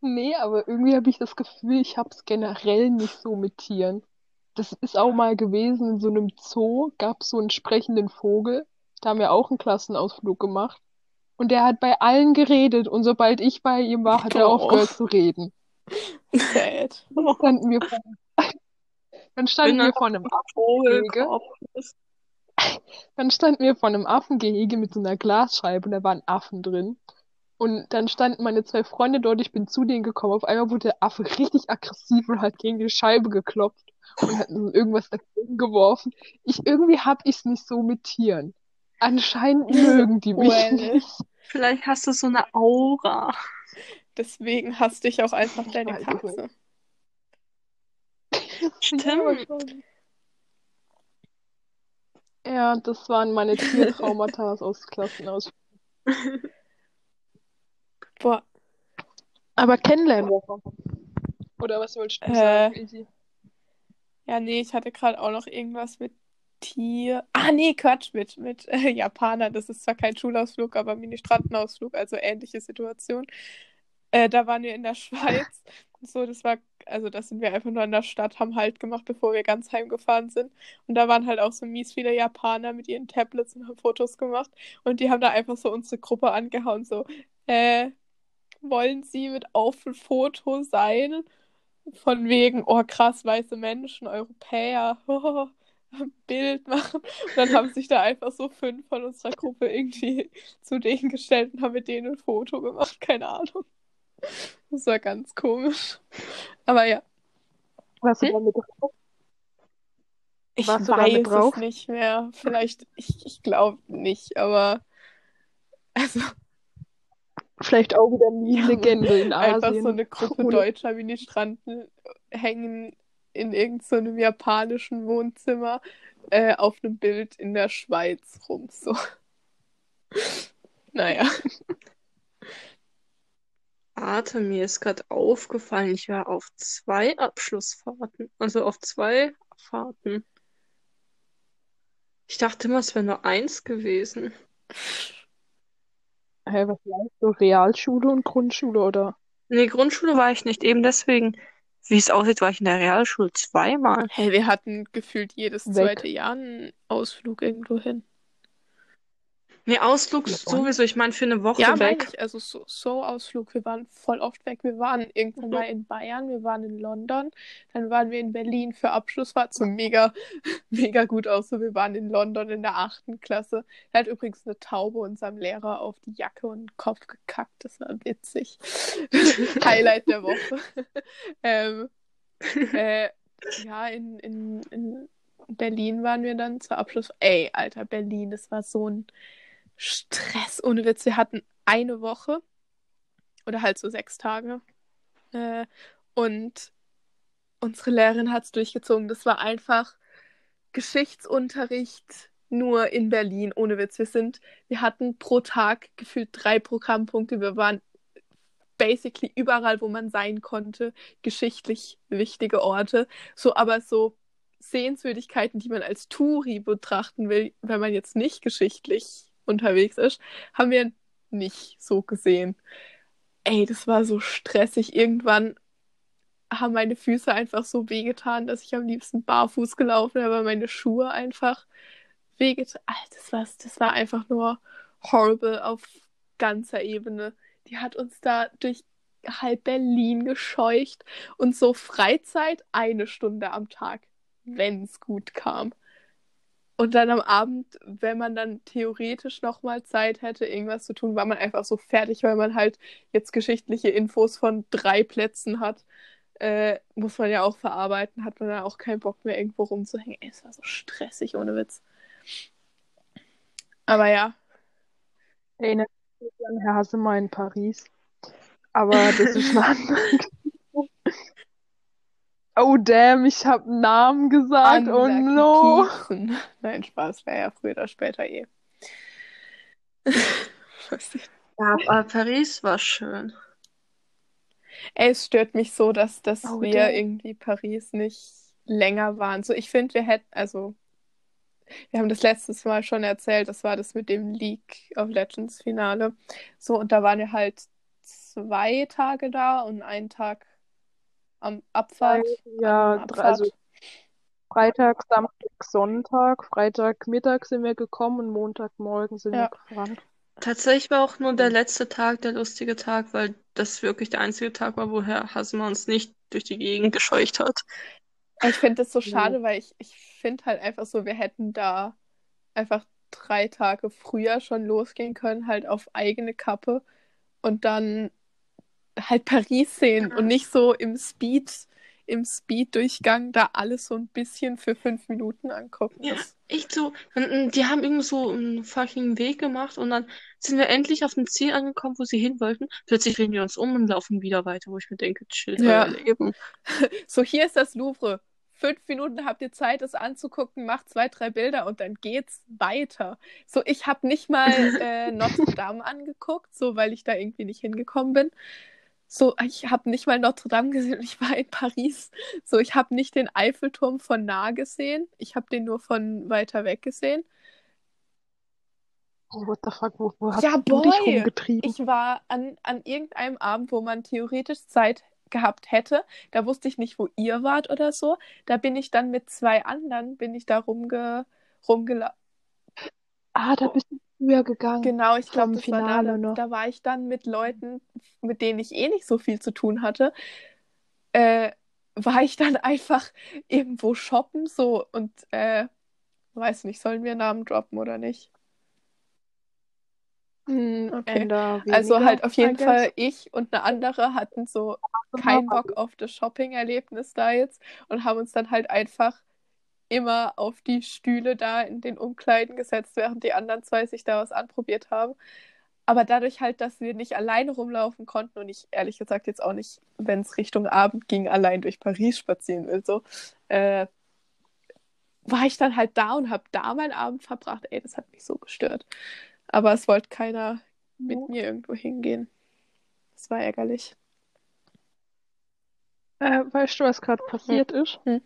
Nee, aber irgendwie habe ich das Gefühl, ich habe es generell nicht so mit Tieren. Das ist auch mal gewesen, in so einem Zoo gab es so einen sprechenden Vogel. Da haben wir auch einen Klassenausflug gemacht. Und der hat bei allen geredet und sobald ich bei ihm war, hat er Oh. aufgehört zu reden. Sad. Dann standen wir vor, dann standen wir vor einem. Vogelkorb. Dann standen wir vor einem Affengehege mit so einer Glasscheibe und da waren Affen drin. Und dann standen meine zwei Freunde dort, ich bin zu denen gekommen. Auf einmal wurde der Affe richtig aggressiv und hat gegen die Scheibe geklopft und hat so irgendwas dagegen geworfen. Ich, irgendwie hab ich's nicht so mit Tieren. Anscheinend mögen die mich Well. nicht. Vielleicht hast du so eine Aura. Deswegen hasst dich auch einfach Ich deine Katze. Stimmt. Ja, das waren meine Tiertraumata aus Klassenausflug. Boah, Aber Kennenlernwoche. Oder was wolltest du Äh, sagen, Easy? ja, nee, ich hatte gerade auch noch irgendwas mit Tier. Ah, nee, Quatsch, mit, mit äh, Japaner. Das ist zwar kein Schulausflug, aber Mini-Strandenausflug, also ähnliche Situation. Äh, da waren wir in der Schweiz. So, das war, also da sind wir einfach nur in der Stadt, haben Halt gemacht, bevor wir ganz heimgefahren sind. Und da waren halt auch so mies viele Japaner mit ihren Tablets und haben Fotos gemacht. Und die haben da einfach so unsere Gruppe angehauen, so, äh, wollen Sie mit auf ein Foto sein? Von wegen, oh krass, weiße Menschen, Europäer, oh, Bild machen. Und dann haben sich da einfach so fünf von unserer Gruppe irgendwie zu denen gestellt und haben mit denen ein Foto gemacht, keine Ahnung. Das war ganz komisch. Aber ja, Warst du Hm? da mit drauf? ich Warst weiß drauf? es nicht mehr. Vielleicht, ich, ich glaube nicht, aber also Vielleicht auch wieder eine Legende in einfach Asien. so eine Gruppe Deutscher Mini-Stranden hängen in irgendeinem japanischen Wohnzimmer äh, auf einem Bild in der Schweiz rum. So. Naja. Warte, mir ist gerade aufgefallen, ich war auf zwei Abschlussfahrten. Also auf zwei Fahrten. Ich dachte immer, es wäre nur eins gewesen. Hä, was meinst du? Realschule und Grundschule oder? Nee, Grundschule war ich nicht. Eben deswegen, wie es aussieht, war ich in der Realschule zweimal. Hey, wir hatten gefühlt jedes Weg. zweite Jahr einen Ausflug irgendwo hin. Nee, Ausflug sowieso. Ich meine, für eine Woche Ja, weg. ich. Also so, so Ausflug. Wir waren voll oft weg. Wir waren irgendwann mal in Bayern, wir waren in London, dann waren wir in Berlin für Abschlussfahrt. So mega, mega gut aus. So, wir waren in London in der achten Klasse. Er hat übrigens eine Taube unserem Lehrer auf die Jacke und den Kopf gekackt. Das war witzig. Highlight der Woche. ähm, äh, ja, in, in, in Berlin waren wir dann zur Abschluss. Ey, Alter, Berlin, das war so ein Stress. Ohne Witz, wir hatten eine Woche oder halt so sechs Tage. Äh, und unsere Lehrerin hat es durchgezogen. Das war einfach Geschichtsunterricht nur in Berlin, ohne Witz. Wir sind, wir hatten pro Tag gefühlt drei Programmpunkte. Wir waren basically überall, wo man sein konnte, geschichtlich wichtige Orte. So, aber so Sehenswürdigkeiten, die man als Touri betrachten will, wenn man jetzt nicht geschichtlich unterwegs ist, haben wir nicht so gesehen. Ey, das war so stressig. Irgendwann haben meine Füße einfach so wehgetan, dass ich am liebsten barfuß gelaufen weil meine Schuhe einfach wehgetan. Alter, das war, das war einfach nur horrible auf ganzer Ebene. Die hat uns da durch halb Berlin gescheucht und so Freizeit eine Stunde am Tag, wenn es gut kam. Und dann am Abend, wenn man dann theoretisch nochmal Zeit hätte, irgendwas zu tun, war man einfach so fertig, weil man halt jetzt geschichtliche Infos von drei Plätzen hat. Äh, muss man ja auch verarbeiten, hat man dann auch keinen Bock mehr irgendwo rumzuhängen. Ey, es war so stressig, ohne Witz. Aber ja, Erinnert mich an Herr Hassemer in Paris. Aber das ist Geschichte. Oh damn, ich habe einen Namen gesagt. Oh Anmerken, no. piepsen. Nein, Spaß, wäre ja früher oder später eh. Ja, aber Paris war schön. Ey, es stört mich so, dass, dass Oh, wir damn. irgendwie Paris nicht länger waren. So, ich finde, wir hätten, also, wir haben das letztes Mal schon erzählt, das war das mit dem League of Legends Finale. So, und da waren wir halt zwei Tage da und einen Tag am Abfahrt. Ja, am dr- also Abfahrt. Freitag, Samstag, Sonntag. Freitagmittag sind wir gekommen und Montagmorgen sind Ja. wir gefahren. Tatsächlich war auch nur der letzte Tag der lustige Tag, weil das wirklich der einzige Tag war, wo Herr Hassemer uns nicht durch die Gegend gescheucht hat. Ich finde das so Ja. schade, weil ich, ich finde halt einfach so, wir hätten da einfach drei Tage früher schon losgehen können, halt auf eigene Kappe und dann halt Paris sehen und nicht so im Speed, im Speed-Durchgang da alles so ein bisschen für fünf Minuten angucken. Ja, echt so. Und, Die haben irgendwie so einen fucking Weg gemacht und dann sind wir endlich auf dem Ziel angekommen, wo sie hin wollten. Plötzlich drehen wir uns um und laufen wieder weiter, wo ich mir denke, chill Ja. Leben. So, hier ist das Louvre. Fünf Minuten habt ihr Zeit, es anzugucken, macht zwei, drei Bilder und dann geht's weiter. So, ich habe nicht mal äh, Notre Dame angeguckt, so weil ich da irgendwie nicht hingekommen bin. So, ich habe nicht mal Notre Dame gesehen ich war in Paris. So, ich habe nicht den Eiffelturm von nah gesehen. Ich habe den nur von weiter weg gesehen. Oh, what the fuck, wo, wo hast Ja, du dich boy. rumgetrieben? Ich war an, an irgendeinem Abend, wo man theoretisch Zeit gehabt hätte. Da wusste ich nicht, wo ihr wart oder so. Da bin ich dann mit zwei anderen, bin ich da rumge, rumgelaufen. Ah, da bist du früher gegangen. Genau, ich glaube, das war da, Finale da, noch. da war ich dann mit Leuten, mit denen ich eh nicht so viel zu tun hatte. Äh, war ich dann einfach irgendwo shoppen, so und äh, weiß nicht, sollen wir Namen droppen oder nicht? Hm, Okay. Ender Also halt auf jeden. Fall ich und eine andere hatten so keinen Bock auf das Shopping-Erlebnis da jetzt und haben uns dann halt einfach immer auf die Stühle da in den Umkleiden gesetzt, während die anderen zwei sich da was anprobiert haben. Aber dadurch halt, dass wir nicht alleine rumlaufen konnten und ich ehrlich gesagt jetzt auch nicht, wenn es Richtung Abend ging, allein durch Paris spazieren will, so, äh, war ich dann halt da und habe da meinen Abend verbracht. Ey, das hat mich so gestört. Aber es wollte keiner mit mir irgendwo hingehen. Das war ärgerlich. Äh, weißt du, was gerade passiert ist? Hm.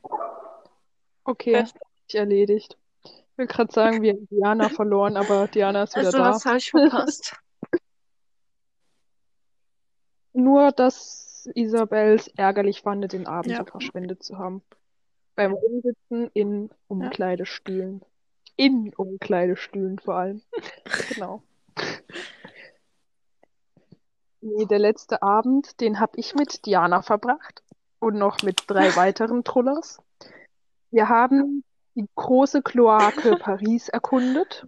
Okay, ich erledigt. Ich will gerade sagen, wir haben Diana verloren, aber Diana ist wieder Also, da. was habe ich verpasst? Nur, dass Isabels ärgerlich fand, den Abend Ja. so verschwendet zu haben. Beim Rumsitzen in Umkleidestühlen. In Umkleidestühlen vor allem. Genau. Nee, der letzte Abend, den habe ich mit Diana verbracht und noch mit drei weiteren Trullers. Wir haben die große Kloake Paris erkundet,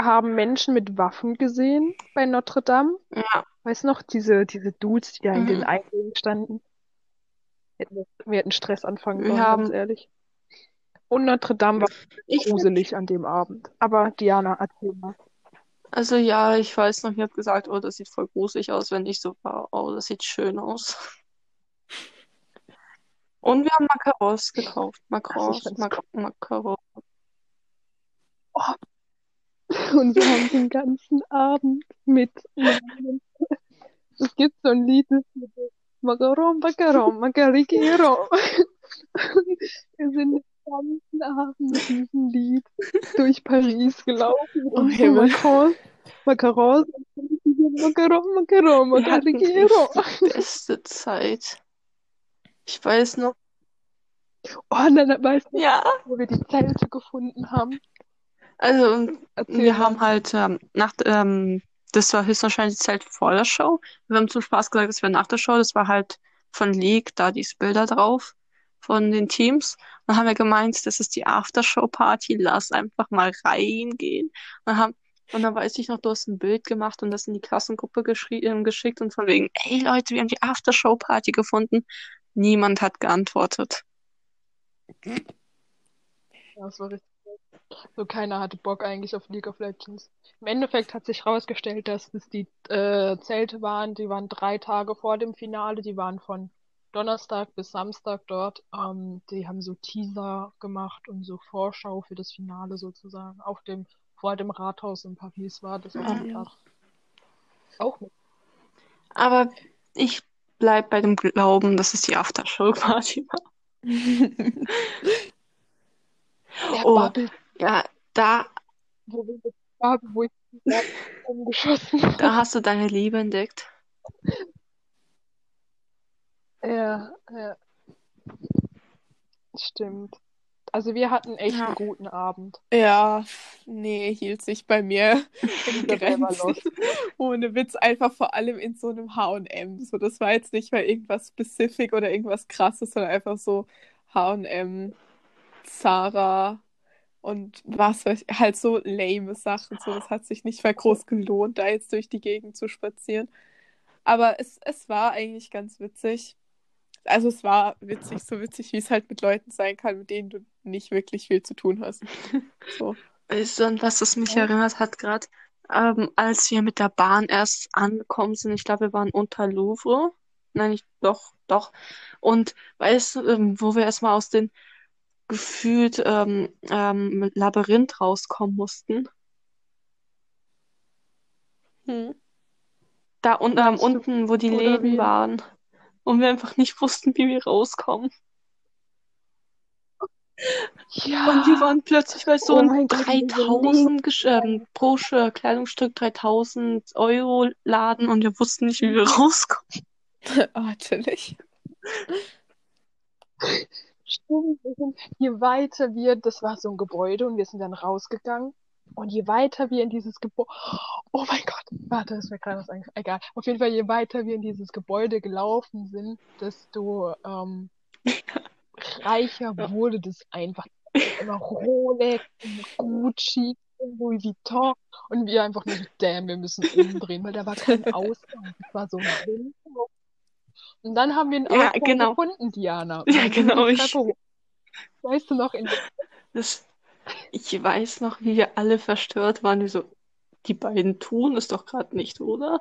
haben Menschen mit Waffen gesehen bei Notre Dame. Ja, Weißt du noch, diese, diese Dudes, die da in Mhm. den Eingängen standen? Wir, hätten Stress anfangen Wir sollen, haben- ganz ehrlich. Und Notre Dame war ich gruselig an dem Abend. Aber Diana, erzähl mal. Also ja, ich weiß noch, ihr habt gesagt, oh, das sieht voll gruselig aus, wenn ich so war, oh, das sieht schön aus. Und wir haben Macarons gekauft. Macarons, find's Mac Macarons. Und wir haben den ganzen Abend mit Es gibt so ein Lied, das Macaron, Macaron, Macarigero. Wir sind den ganzen Abend mit diesem Lied durch Paris gelaufen. Oh, Und Himmel. Macaron, Macaron, Macaron, Macaron, die beste Zeit. Ich weiß noch. Oh, und dann weißt du, Ja. wo wir die Zelte gefunden haben. Also, Erzähl wir mal. haben halt ähm, nach, ähm, das war höchstwahrscheinlich die Zeit vor der Show. Wir haben zum Spaß gesagt, das wäre nach der Show. Das war halt von League, da diese Bilder drauf von den Teams. Dann haben wir gemeint, das ist die Aftershow-Party, lass einfach mal reingehen. Und, haben, und dann weiß ich noch, du hast ein Bild gemacht und das in die Klassengruppe ähm, geschickt und von wegen, ey Leute, wir haben die Aftershow-Party gefunden. Niemand hat geantwortet. Ja, das war richtig. So keiner hatte Bock eigentlich auf League of Legends. Im Endeffekt hat sich herausgestellt, dass es die äh, Zelte waren, die waren drei Tage vor dem Finale, die waren von Donnerstag bis Samstag dort. Ähm, die haben so Teaser gemacht und so Vorschau für das Finale sozusagen. Auf dem, vor dem Rathaus in Paris war das Ah, dem ja. Auch mit. Aber ich bleib bei dem Glauben, dass es die Aftershow-Party war. Der Oh. Bubble, Ja, da, wo Bubble, wo ich umgeschossen da hast du deine Liebe entdeckt. Ja, ja. Stimmt. Also wir hatten echt Ja. einen guten Abend. Ja, nee, hielt sich bei mir in Grenzen. Ohne Witz, einfach vor allem in so einem H&M. So, das war jetzt nicht mal irgendwas Specific oder irgendwas Krasses, sondern einfach so H&M, Zara, und was weiß ich, halt so lame Sachen. So, das hat sich nicht mal groß gelohnt, da jetzt durch die Gegend zu spazieren. Aber es, es war eigentlich ganz witzig. Also es war witzig, so witzig, wie es halt mit Leuten sein kann, mit denen du nicht wirklich viel zu tun hast. So. Weißt du, an was es mich erinnert hat gerade? Ähm, als wir mit der Bahn erst angekommen sind, ich glaube, wir waren unter Louvre. Nein, nicht, doch, doch. Und weißt du, ähm, wo wir erstmal aus dem gefühlt ähm, ähm, Labyrinth rauskommen mussten? Hm. Da un ähm, unten, wo die oder Läden waren. Und wir einfach nicht wussten, wie wir rauskommen. Und wir Ja, waren plötzlich bei so oh einem mein Gott, diese 3000 Gesch ähm, pro Kleidungsstück 3000 Euro Laden und wir wussten nicht, wie wir rauskommen. Ah, chillig. Stimmt, wir sind- je weiter wir, das war so ein Gebäude und wir sind dann rausgegangen. Und je weiter wir in dieses Gebäude, oh mein Gott, warte, ist mir gerade was eingefallen. Egal. Auf jeden Fall, je weiter wir in dieses Gebäude gelaufen sind, desto ähm, reicher wurde das einfach. Immer Rolex, Gucci, Louis Vuitton. Und wir einfach nur, damn, wir müssen umdrehen, weil da war kein Ausgang. Das war so ein. Und dann haben wir einen Ja, Ausgang genau. gefunden, Diana. Ja, genau, ich-. Weißt du noch, in Das, ich weiß noch, wie wir alle verstört waren. Wir so, die beiden tun es doch gerade nicht, oder?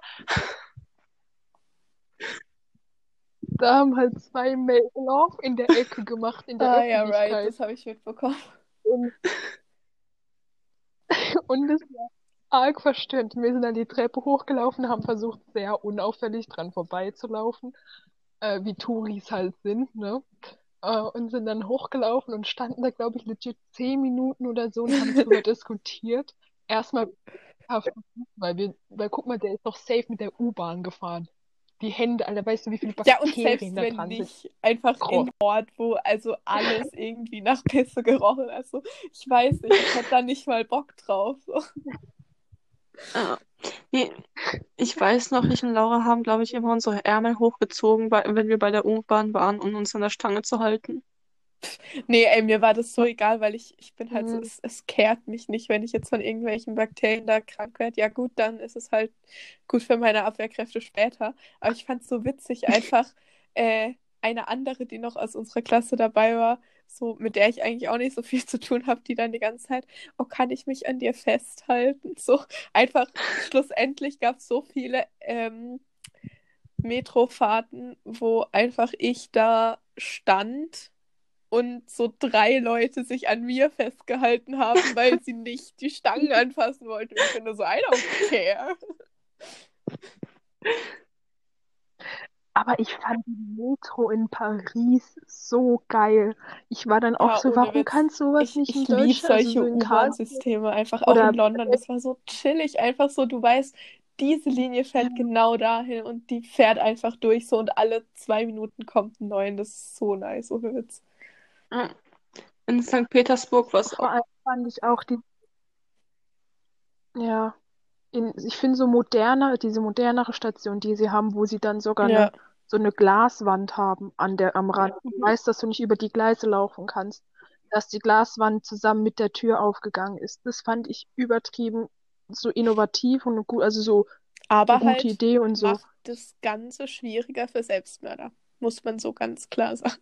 da haben halt zwei Make-Love in der Ecke gemacht, in der Ah, ja, right, das habe ich mitbekommen. Und, und es war arg verstörend. Wir sind dann die Treppe hochgelaufen, haben versucht, sehr unauffällig dran vorbeizulaufen, äh, wie Touris halt sind, ne? Äh, und sind dann hochgelaufen und standen da, glaube ich, legit zehn Minuten oder so und haben darüber diskutiert. Erstmal, weil wir, weil guck mal, der ist doch safe mit der U-Bahn gefahren. Die Hände, Alter, weißt du, wie viele Ja, und selbst Bakterien da wenn dran sind? nicht, einfach Groß. in Ort, wo also alles irgendwie nach Pisse gerochen. Also, ich weiß nicht, ich hätte da nicht mal Bock drauf. So. Ja. Nee, ich weiß noch, ich und Laura haben, glaube ich, immer unsere Ärmel hochgezogen, wenn wir bei der U-Bahn waren, um uns an der Stange zu halten. Nee, ey, mir war das so egal, weil ich, ich bin halt so, Mhm. es, es kehrt mich nicht, wenn ich jetzt von irgendwelchen Bakterien da krank werde. Ja, gut, dann ist es halt gut für meine Abwehrkräfte später. Aber ich fand es so witzig, einfach äh, eine andere, die noch aus unserer Klasse dabei war, so mit der ich eigentlich auch nicht so viel zu tun habe, die dann die ganze Zeit, oh, kann ich mich an dir festhalten? So einfach, schlussendlich gab es so viele ähm, Metrofahrten, wo einfach ich da stand und so drei Leute sich an mir festgehalten haben, weil sie nicht die Stangen anfassen wollten. Ich bin nur so, I don't care. Aber ich fand die Metro in Paris so geil. Ich war dann auch Ja, so, warum Witz. kann sowas Ich, nicht ich in liebe Deutschland, also solche so in Karlsruhe U-Bahn-Systeme einfach, auch oder in London. Das war so chillig, einfach so, du weißt, diese Linie fährt genau dahin und die fährt einfach durch so und alle zwei Minuten kommt ein neuen. Das ist so nice, ohne Witz. Ja. In St. Petersburg war es vor auch. allem fand ich auch die, ja, in, ich finde so moderner, diese modernere Station, die sie haben, wo sie dann sogar Ja. eine, so eine Glaswand haben an der, am Rand. Du weißt, dass du nicht über die Gleise laufen kannst, dass die Glaswand zusammen mit der Tür aufgegangen ist. Das fand ich übertrieben so innovativ und gut, also so Aber eine gute halt Idee und so. macht das Ganze schwieriger für Selbstmörder, muss man so ganz klar sagen.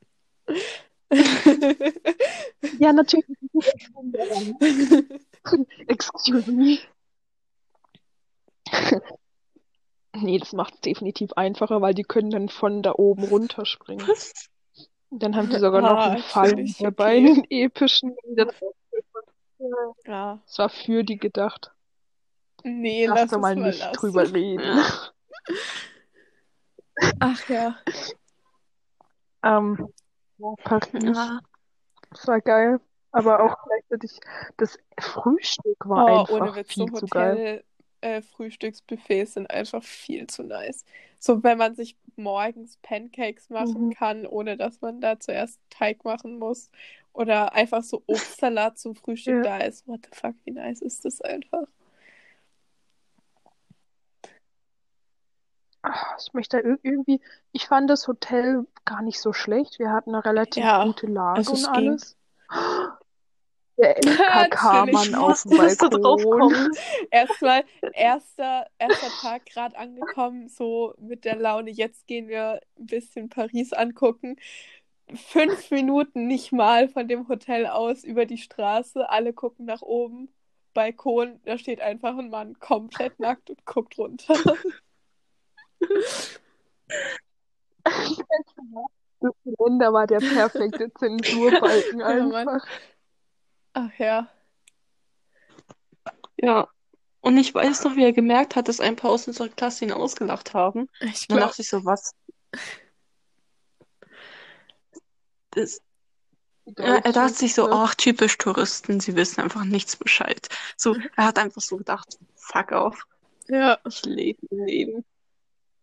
Ja, natürlich. Excuse me. Nee, das macht es definitiv einfacher, weil die können dann von da oben runterspringen. Dann haben die sogar noch Ah, einen Fall chillig, dabei, okay. einen epischen. Ja, Das war für die gedacht. nee, Lass lass doch mal mal nicht lassen. drüber reden. Ach ja. Ähm, Paris, Ja. das war geil. Aber auch gleichzeitig das Frühstück war Oh, einfach ohne Witz, so viel zu geil. Äh, Frühstücksbuffets sind einfach viel zu nice. So, wenn man sich morgens Pancakes machen Mhm. kann, ohne dass man da zuerst Teig machen muss. Oder einfach so Obstsalat zum Frühstück Ja. da ist. What the fuck, wie nice ist das einfach? Ah, Ich möchte irgendwie, ich fand das Hotel gar nicht so schlecht. Wir hatten eine relativ Ja, gute Lage also und ging. alles. Der LKK-Mann auf dem Balkon. Erstmal, erster, erster Tag gerade angekommen, so mit der Laune, jetzt gehen wir ein bisschen Paris angucken. Fünf Minuten nicht mal von dem Hotel aus über die Straße, alle gucken nach oben. Balkon, da steht einfach ein Mann komplett nackt und guckt runter. Zylinder war der perfekte Zensurbalken Ja, Mann. Ach ja. Ja. Und ich weiß noch, wie er gemerkt hat, dass ein paar aus unserer Klasse ihn ausgelacht haben. Ich Dann dachte ich so, was? Das, ja, er dachte sich so, ach, typisch Touristen, sie wissen einfach nichts Bescheid. So, er hat einfach so gedacht, fuck off, ja. ich lebe mein Leben.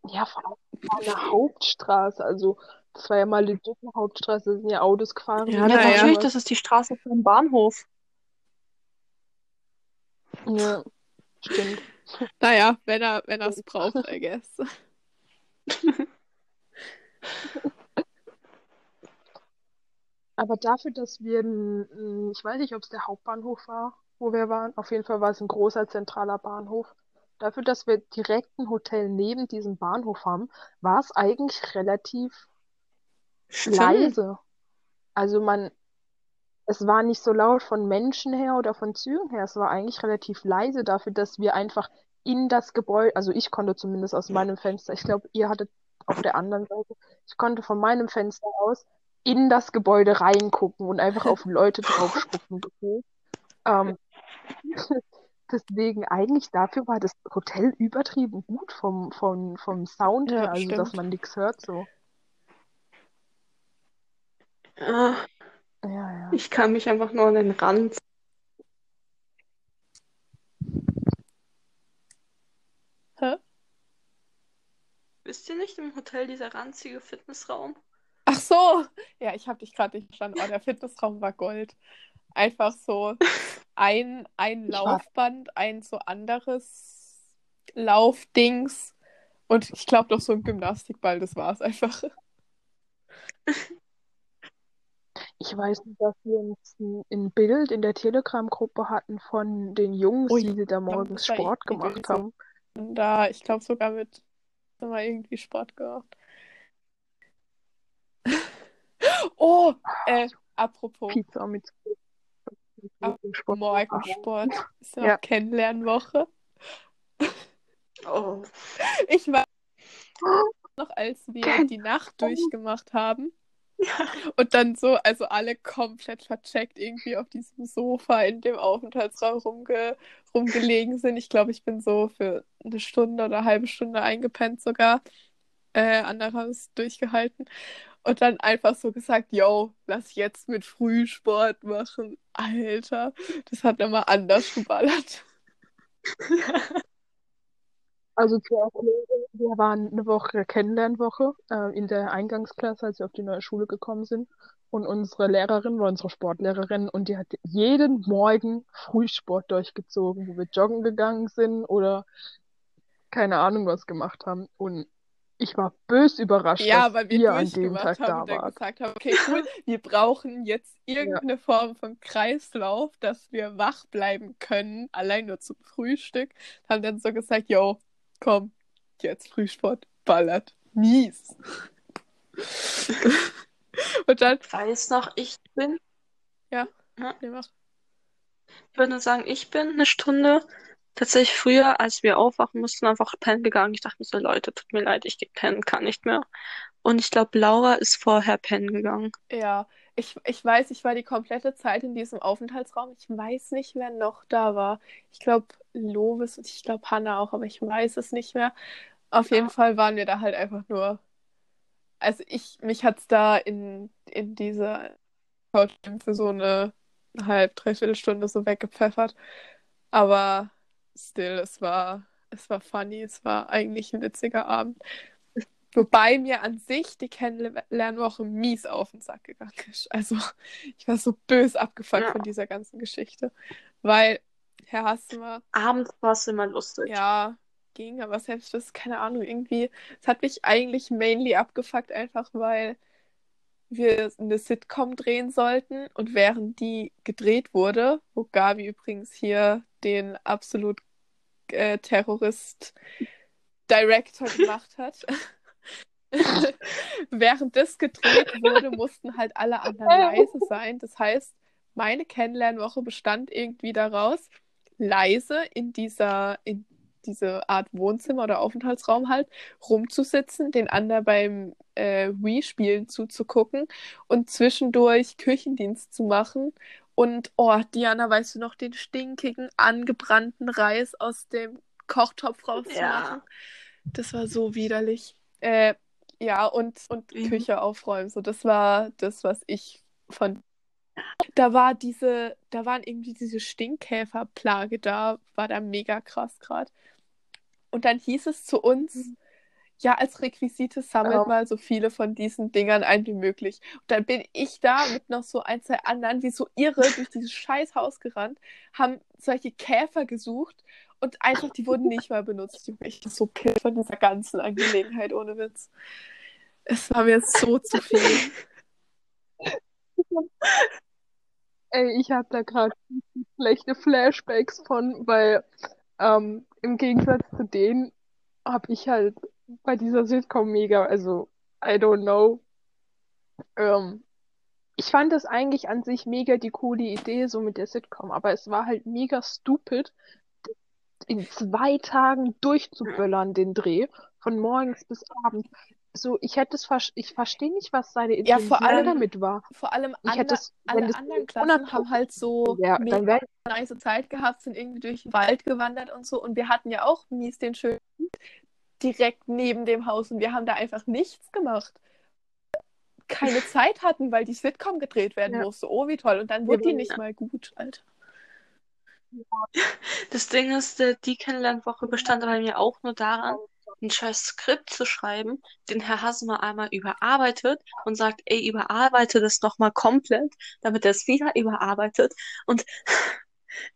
Ja, vor allem war eine Hauptstraße. Also, das war ja mal legit eine Hauptstraße, da sind ja Autos gefahren. Ja, ja. natürlich, das ist die Straße vom Bahnhof. Ja, stimmt. Naja, wenn er, wenn er es braucht, I guess. Aber dafür, dass wir, ich weiß nicht, ob es der Hauptbahnhof war, wo wir waren. Auf jeden Fall war es ein großer zentraler Bahnhof. Dafür, dass wir direkt ein Hotel neben diesem Bahnhof haben, war es eigentlich relativ Stimmt. leise. Also man, es war nicht so laut von Menschen her oder von Zügen her. Es war eigentlich relativ leise dafür, dass wir einfach in das Gebäude, also ich konnte zumindest aus meinem Fenster, ich glaube, ihr hattet auf der anderen Seite, ich konnte von meinem Fenster aus in das Gebäude reingucken und einfach auf Leute drauf spucken. gefühlt. Ähm, deswegen eigentlich dafür war das Hotel übertrieben gut vom, vom, vom Sound Ja, her, also dass stimmt. man nichts hört so. Ah, Ja, ja. ich kann mich einfach nur an den Rand. Hä? Wisst ihr nicht im Hotel dieser ranzige Fitnessraum? Ach so! Ja, ich habe dich gerade nicht verstanden. Oh, der Fitnessraum war Gold. Einfach so ein, ein Laufband, ein so anderes Laufdings und ich glaube noch so ein Gymnastikball, das war es einfach. Ich weiß nicht, dass wir uns ein, ein Bild in der Telegram-Gruppe hatten von den Jungs, Ui, die da morgens war Sport gemacht so. haben. Da, ich glaube sogar mit haben wir irgendwie Sport gemacht. Oh, äh, apropos Pizza mit Ab Sport. Morgensport. Ist ja Ja. Kennenlernwoche. Oh. Ich weiß noch, als wir die Nacht durchgemacht haben und dann so, also alle komplett vercheckt irgendwie auf diesem Sofa in dem Aufenthaltsraum rumge rumgelegen sind. Ich glaube, ich bin so für eine Stunde oder eine halbe Stunde eingepennt sogar. Äh, anderes durchgehalten. Und dann einfach so gesagt, yo, lass jetzt mit Frühsport machen. Alter, das hat immer anders geballert. Also zur Erklärung, wir waren eine Woche Kennenlernwoche äh, in der Eingangsklasse, als wir auf die neue Schule gekommen sind. Und unsere Lehrerin war unsere Sportlehrerin und die hat jeden Morgen Frühsport durchgezogen, wo wir joggen gegangen sind oder keine Ahnung was gemacht haben. Und ich war bös überrascht, Ja, dass weil wir ihr an dem Tag haben da wart. gesagt haben, okay, cool, wir brauchen jetzt irgendeine Form von Kreislauf, dass wir wach bleiben können, allein nur zum Frühstück. Haben dann so gesagt, yo, komm, jetzt Frühsport, ballert, mies. und dann, Ich weiß noch, ich bin, nee, mach. ich würde nur sagen, ich bin eine Stunde tatsächlich früher, als wir aufwachen mussten, einfach pennen gegangen. Ich dachte mir so, Leute, tut mir leid, ich gehe pennen, kann nicht mehr. Und ich glaube, Laura ist vorher pennen gegangen. Ja, ich, ich weiß, ich war die komplette Zeit in diesem Aufenthaltsraum. Ich weiß nicht, wer noch da war. Ich glaube, Lovis und ich glaube, Hannah auch, aber ich weiß es nicht mehr. Auf jeden Ja. Fall waren wir da halt einfach nur. Also ich, mich hat's da in, in diese Couch für so eine halb, dreiviertel Stunde so weggepfeffert. Aber still, es war, es war funny, es war eigentlich ein witziger Abend. Wobei mir an sich die Kennenlernwoche mies auf den Sack gegangen ist. Also ich war so bös abgefuckt Ja. von dieser ganzen Geschichte. Weil, Herr Hassemer, Abends war es immer lustig. ja, ging, aber selbst das, keine Ahnung, irgendwie, es hat mich eigentlich mainly abgefuckt, einfach weil wir eine Sitcom drehen sollten und während die gedreht wurde, wo Gabi übrigens hier den absolut äh, Terrorist Director gemacht hat. während das gedreht wurde, mussten halt alle anderen leise sein. Das heißt, meine Kennenlernwoche bestand irgendwie daraus, leise in dieser, in diese Art Wohnzimmer oder Aufenthaltsraum halt, rumzusitzen, den anderen beim äh, Wii-Spielen zuzugucken und zwischendurch Küchendienst zu machen. Und, oh, Diana, weißt du noch, den stinkigen, angebrannten Reis aus dem Kochtopf rauszumachen? Ja. Das war so widerlich. Äh, ja, und, und mhm. Küche aufräumen. So, das war das, was ich von da war diese, da waren irgendwie diese Stinkkäferplage da, war da mega krass gerade. Und dann hieß es zu uns, mhm. ja, als Requisite sammelt oh. mal so viele von diesen Dingern ein wie möglich. Und dann bin ich da mit noch so ein, zwei anderen, wie so irre, durch dieses scheiß Haus gerannt, haben solche Käfer gesucht und einfach, die wurden nicht mal benutzt. Ich bin so pill von dieser ganzen Angelegenheit, ohne Witz. Es war mir so zu viel. Ey, ich habe da gerade schlechte Flashbacks von, weil ähm, im Gegensatz zu denen habe ich halt bei dieser Sitcom mega, also I don't know. Ähm, ich fand es eigentlich an sich mega die coole Idee, so mit der Sitcom, aber es war halt mega stupid, in zwei Tagen durchzuböllern, den Dreh, von morgens bis abends so, ich hätte es ich verstehe nicht, was seine Intention ja, vor allem, damit war. Vor allem ich ander, es, alle anderen Klassen haben halt so ja, mega wär... nice Zeit gehabt, sind irgendwie durch den Wald gewandert und so. Und wir hatten ja auch mies den schönen direkt neben dem Haus und wir haben da einfach nichts gemacht. Keine Zeit hatten, weil die Sitcom gedreht werden ja. musste. Oh, wie toll. Und dann wurde die nicht mal gut, Alter. Das Ding ist, die Kennenlernwoche bestand bei mir auch nur daran, ein scheiß Skript zu schreiben, den Herr Hasmer einmal überarbeitet und sagt, ey, überarbeite das nochmal komplett, damit er es wieder überarbeitet. Und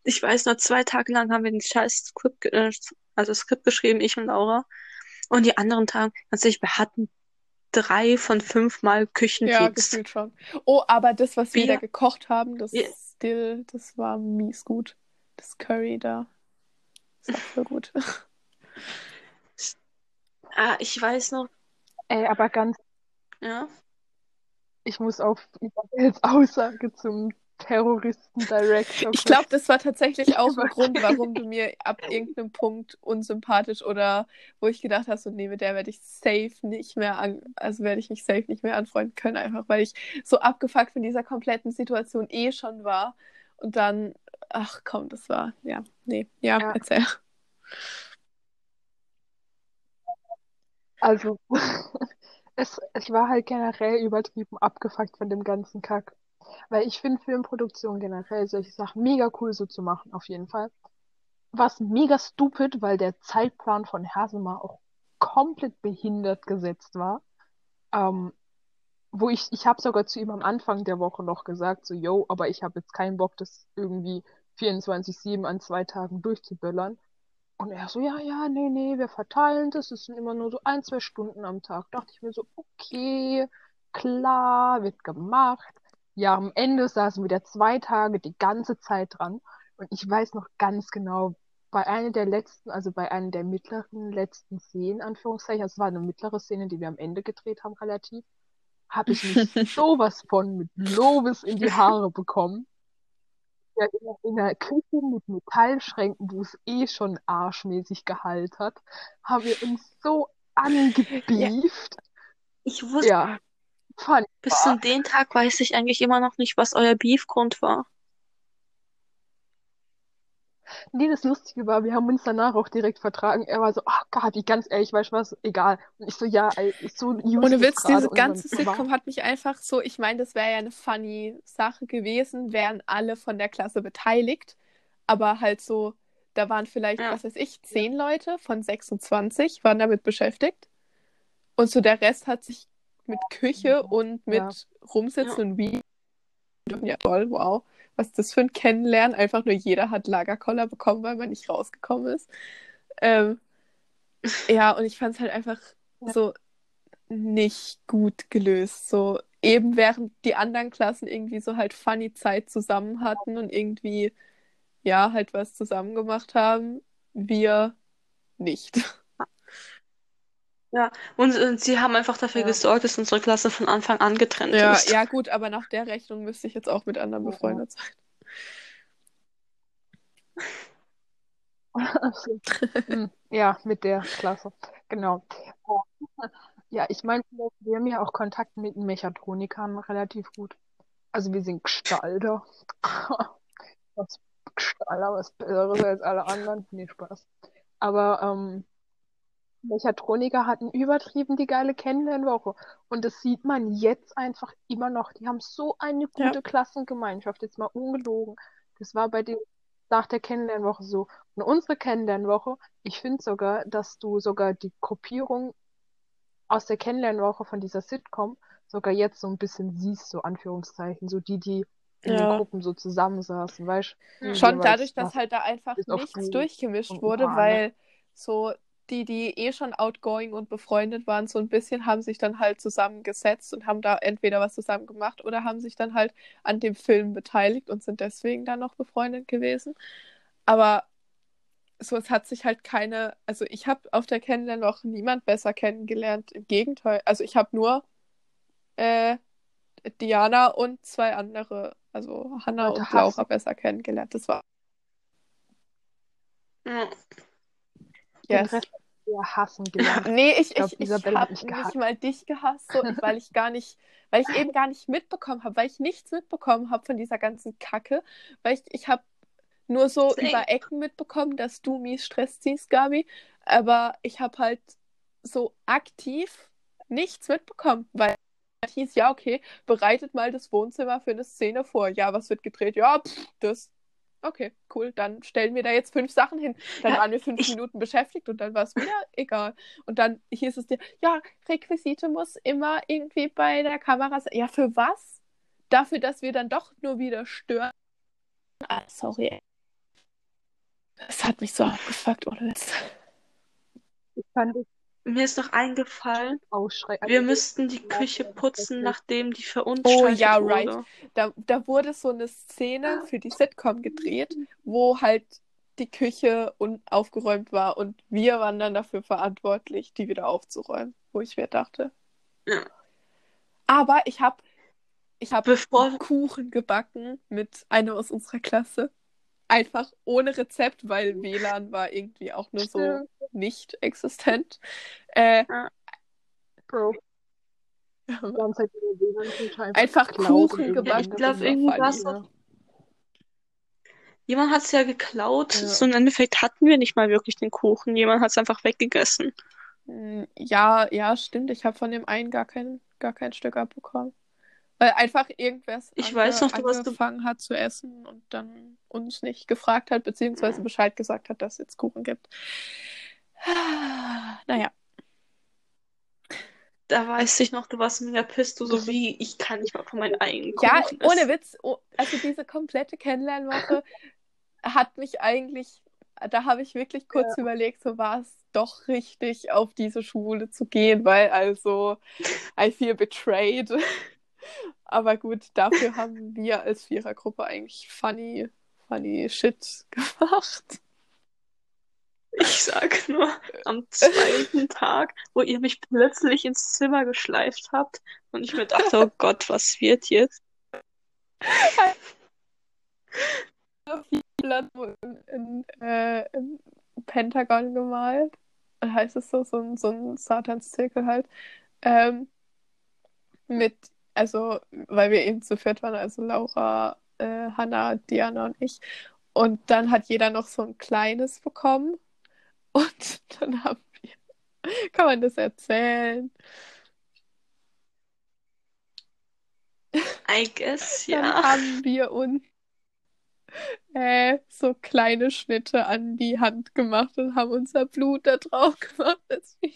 ich weiß noch, zwei Tage lang haben wir den scheiß Skript, äh, also Skript geschrieben, ich und Laura. Und die anderen Tage, ganz ehrlich, wir hatten drei von fünf Mal Küchendienst. Ja, gefühlt schon. Oh, aber das, was wir da gekocht haben, das yeah. Still, das war mies gut. Das Curry da. Das war voll gut. Ah, ich weiß noch. Ey, aber ganz, Ja. ich muss auf Isabels Aussage zum Terroristen-Director Ich glaube, das war tatsächlich auch ein Grund, warum du mir ab irgendeinem Punkt unsympathisch oder wo ich gedacht habe, so, nee, mit der werde ich safe nicht mehr an, also werde ich mich safe nicht mehr anfreunden können, einfach weil ich so abgefuckt von dieser kompletten Situation eh schon war. Und dann, ach komm, das war, ja, nee, ja, Ja. erzähl. Also, es, ich war halt generell übertrieben abgefuckt von dem ganzen Kack. Weil ich finde Filmproduktion generell solche Sachen mega cool so zu machen, auf jeden Fall. Was mega stupid, weil der Zeitplan von Hersemer auch komplett behindert gesetzt war. Ähm, wo ich, ich habe sogar zu ihm am Anfang der Woche noch gesagt, so, yo, aber ich habe jetzt keinen Bock, das irgendwie 24-7 an zwei Tagen durchzuböllern. Und er so, ja, ja, nee, nee, wir verteilen das. Es sind immer nur so ein, zwei Stunden am Tag. Dachte ich mir so, okay, klar, wird gemacht. Ja, am Ende saßen wir wieder zwei Tage die ganze Zeit dran. Und ich weiß noch ganz genau, bei einer der letzten, also bei einer der mittleren letzten Szenen, Anführungszeichen, also es war eine mittlere Szene, die wir am Ende gedreht haben, relativ, habe ich mich sowas von mit Lobes in die Haare bekommen ja in der Küche mit Metallschränken, wo es eh schon arschmäßig geheilt hat, haben wir uns so angebieft. Ich wusste, Ja, bis zu dem Tag weiß ich eigentlich immer noch nicht, was euer Beefgrund war. Nee, das Lustige war, wir haben uns danach auch direkt vertragen. Er war so, ach Gabi, ganz ehrlich, weißt du was, egal. Und ich so, ja, ey, ich so Ohne Witz, dieses ganze Sitcom hat mich einfach so, ich meine, das wäre ja eine funny Sache gewesen, wären alle von der Klasse beteiligt. Aber halt so, da waren vielleicht, ja. was weiß ich, zehn Leute von 26 waren damit beschäftigt. Und so der Rest hat sich mit Küche und mit ja. Rumsitzen ja. und wie. Ja, toll, wow was das für ein Kennenlernen. Einfach nur jeder hat Lagerkoller bekommen, weil man nicht rausgekommen ist. Ähm, ja, und ich fand es halt einfach ja. so nicht gut gelöst. So, eben während die anderen Klassen irgendwie so halt funny Zeit zusammen hatten und irgendwie, ja, halt was zusammen gemacht haben, wir nicht. Ja, und, und sie haben einfach dafür Ja. gesorgt, dass unsere Klasse von Anfang an getrennt Ja, ist. ja, gut, aber nach der Rechnung müsste ich jetzt auch mit anderen Ja. befreundet sein. Also, hm, ja, mit der Klasse. Genau. Ja, ich meine, wir haben ja auch Kontakt mit den Mechatronikern relativ gut. Also wir sind Gestalter. Was Gestalter, was Besseres als alle anderen. Nee, Spaß. Aber ähm, Mechatroniker hatten übertrieben die geile Kennenlernwoche. Und das sieht man jetzt einfach immer noch. Die haben so eine Ja. gute Klassengemeinschaft. Jetzt mal ungelogen. Das war bei denen nach der Kennenlernwoche so. Und unsere Kennenlernwoche, ich finde sogar, dass du sogar die Gruppierung aus der Kennenlernwoche von dieser Sitcom sogar jetzt so ein bisschen siehst, so Anführungszeichen, so die, die in den Ja. Gruppen so zusammensaßen, weißt du? Schon dadurch, dass halt da einfach nichts du durchgemischt wurde, weil so die, die eh schon outgoing und befreundet waren, so ein bisschen haben sich dann halt zusammengesetzt und haben da entweder was zusammen gemacht oder haben sich dann halt an dem Film beteiligt und sind deswegen dann noch befreundet gewesen. Aber so, es hat sich halt keine, also ich habe auf der Kennenlernwoche niemand besser kennengelernt. Im Gegenteil, also ich habe nur äh, Diana und zwei andere, also Hannah und. Laura besser kennengelernt. Das war Ja. Den yes. Rest wir hassen gelernt. Nee, ich, Ich glaub, ich, ich habe mich nicht gehasst. mal dich gehasst, so, weil ich gar nicht, weil ich eben gar nicht mitbekommen habe, weil ich nichts mitbekommen habe von dieser ganzen Kacke, weil ich, ich habe nur so Same. über Ecken mitbekommen, dass du mies Stress ziehst, Gabi, aber ich habe halt so aktiv nichts mitbekommen, weil es hieß, ja, okay, bereitet mal das Wohnzimmer für eine Szene vor. Ja, was wird gedreht? Ja, pff, das. Okay, cool. Dann stellen wir da jetzt fünf Sachen hin. Dann Ja, waren wir fünf ich- Minuten beschäftigt und dann war es wieder egal. Und dann hieß es dir, ja, Requisite muss immer irgendwie bei der Kamera sein. Ja, für was? Dafür, dass wir dann doch nur wieder stören. Ah, sorry. Es hat mich so abgefuckt, ohne Witz. Ich fand es Mir ist noch eingefallen, ausschreckend. wir müssten die Küche putzen, nachdem die Oh verunstaltet ja, wurde. right. Da, da wurde so eine Szene für die Sitcom gedreht, wo halt die Küche unaufgeräumt war und wir waren dann dafür verantwortlich, die wieder aufzuräumen, wo ich mir dachte. Ja. Aber ich habe ich hab Bevor Kuchen gebacken mit einer aus unserer Klasse. Einfach ohne Rezept, weil WLAN war irgendwie auch nur so nicht existent. Äh, Bro. Einfach Kuchen gebacken. Ich glaub, das war irgendwie funny. war's Ja. jemand hat es ja geklaut, Ja. so im Endeffekt hatten wir nicht mal wirklich den Kuchen. Jemand hat es einfach weggegessen. Mm, Ja, ja, stimmt. Ich habe von dem einen gar kein, gar kein Stück abbekommen. Weil einfach irgendwas Ich ange weiß noch, du hast- angefangen hat zu essen und dann uns nicht gefragt hat, beziehungsweise Bescheid gesagt hat, dass es jetzt Kuchen gibt. Naja, Da weiß ich noch, du warst mega pisst, du so wie, ich kann nicht mal von meinen eigenen ja, Kuchen ohne essen. Witz, oh, also diese komplette Kennenlernwoche hat mich eigentlich, da habe ich wirklich kurz überlegt, so war es doch richtig, auf diese Schule zu gehen, weil also I feel betrayed. Aber gut, dafür haben wir als Vierergruppe eigentlich funny, funny Shit gemacht. Ich sag nur, am zweiten Tag, wo ihr mich plötzlich ins Zimmer geschleift habt und ich mir dachte, oh Gott, was wird jetzt? Blatt in, in, äh, im Pentagon gemalt. Heißt es so, so ein, so ein Satanszirkel halt. Ähm, mit, also, weil wir eben zu viert waren, also Laura, äh, Hannah, Diana und ich. Und dann hat jeder noch so ein kleines bekommen. Und dann haben wir, kann man das erzählen? I guess, Dann ja. haben wir uns äh, so kleine Schnitte an die Hand gemacht und haben unser Blut da drauf gemacht. wir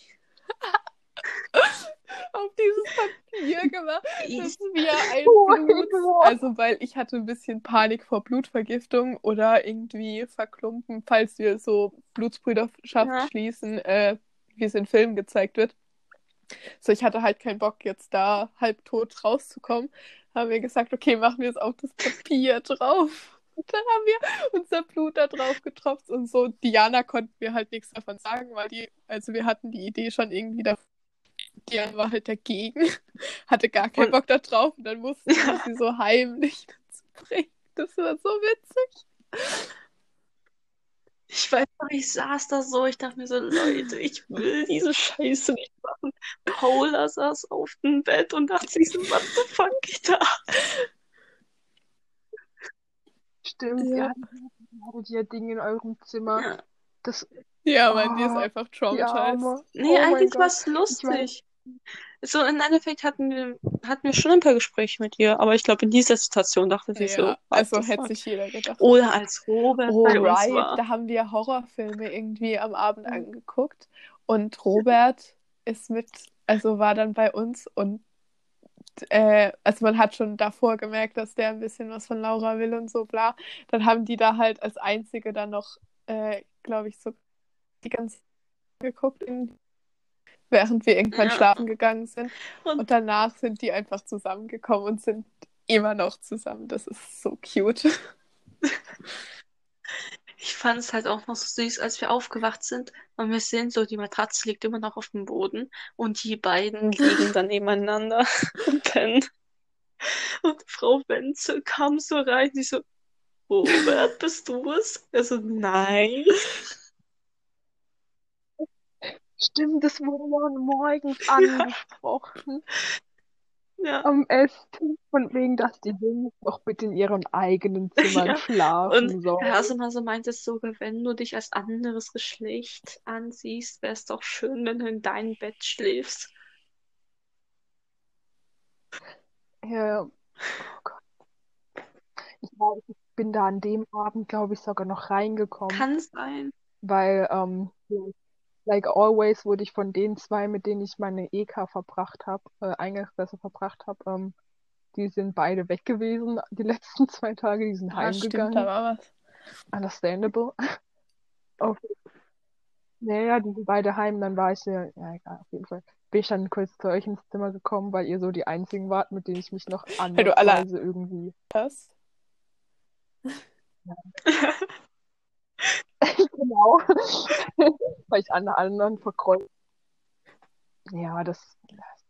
auf dieses Papier gemacht, dass wir ein Blut, also weil ich hatte ein bisschen Panik vor Blutvergiftung oder irgendwie verklumpen, falls wir so Blutsbrüderschaft Ja. schließen, äh, wie es in Filmen gezeigt wird. So, ich hatte halt keinen Bock, jetzt da halb tot rauszukommen. Haben wir gesagt, okay, machen wir es auf das Papier drauf. Und dann haben wir unser Blut da drauf getropft und so. Diana konnten wir halt nichts davon sagen, weil die, also wir hatten die Idee schon irgendwie da. Diana war halt dagegen, hatte gar keinen Und- Bock da drauf und dann mussten wir sie so heimlich dazu bringen. Das war so witzig. Ich weiß noch, ich saß da so, ich dachte mir so, Leute, ich will diese Scheiße nicht machen. Paula saß auf dem Bett und dachte sich so, what the fuck geht da? Stimmt, Ja. ihr hattet ja Dinge in eurem Zimmer. Ja. Das, Ja, man, die ist Oh, einfach traumatized. Arme. Nee, Oh eigentlich war es lustig. So, im Endeffekt hatten wir, hatten wir schon ein paar Gespräche mit ihr, aber ich glaube, in dieser Situation dachte sie so, Ja, what also hätte fuck? sich jeder gedacht. Oder als Robert Oh, bei right. war. Da haben wir Horrorfilme irgendwie am Abend Mhm. angeguckt und Robert ist mit, also war dann bei uns und äh, also man hat schon davor gemerkt, dass der ein bisschen was von Laura will und so bla. Dann haben die da halt als einzige dann noch, äh, glaube ich, so die ganze geguckt, in, während wir irgendwann Ja. schlafen gegangen sind. Und Und danach sind die einfach zusammengekommen und sind immer noch zusammen. Das ist so cute. ich fand es halt auch noch so süß, als wir aufgewacht sind und wir sehen so, die Matratze liegt immer noch auf dem Boden und die beiden liegen dann nebeneinander und pennen. Und Frau Wenzel kam so rein, die so, Robert, bist du es? Er so, nein. Stimmt, das wurde ja morgens angesprochen Ja. am Esstisch, von wegen, dass die Jungs doch bitte in ihren eigenen Zimmern Ja. schlafen Und sollen. Herr Hasemann so meinte es sogar, wenn du dich als anderes Geschlecht ansiehst, wäre es doch schön, wenn du in deinem Bett schläfst. Ja, oh Gott. Ich weiß, ich bin da an dem Abend, glaube ich, sogar noch reingekommen, Kann sein. weil, ähm, like always wurde ich von den zwei, mit denen ich meine EK verbracht habe, äh, Eingangsklasse verbracht habe, ähm, die sind beide weg gewesen die letzten zwei Tage, die sind Ja, stimmt, heimgegangen. da war was. Understandable. Auf, naja, die sind beide heim, dann war ich ja, ja egal, auf jeden Fall. Bin ich dann kurz zu euch ins Zimmer gekommen, weil ihr so die einzigen wart, mit denen ich mich noch Weil du alle- ansatzweise irgendwie. Das? Genau. Weil ich alle anderen verkreuzt. Ja, das, das.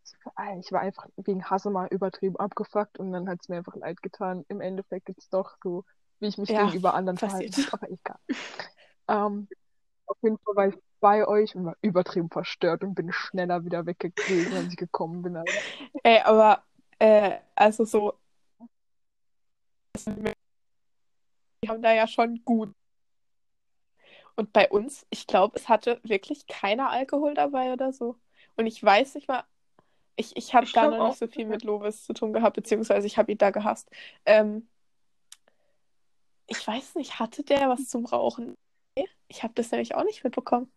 Ich war einfach wegen Hasse mal übertrieben abgefuckt und dann hat es mir einfach leid getan. Im Endeffekt gibt's doch so, wie ich mich Ja, gegenüber anderen habe, aber egal. Ähm, auf jeden Fall war ich bei euch und war übertrieben verstört und bin schneller wieder weggegangen, als ich gekommen bin. Also, Ey, aber, äh, also so. Die haben da ja schon gut. Und bei uns, ich glaube, es hatte wirklich keiner Alkohol dabei oder so. Und ich weiß nicht mal, ich, ich habe Ich da glaub noch nicht so viel mit Lovis zu tun gehabt, beziehungsweise ich habe ihn da gehasst. Ähm, ich weiß nicht, hatte der was zum Rauchen? Nee, Ich habe das nämlich auch nicht mitbekommen.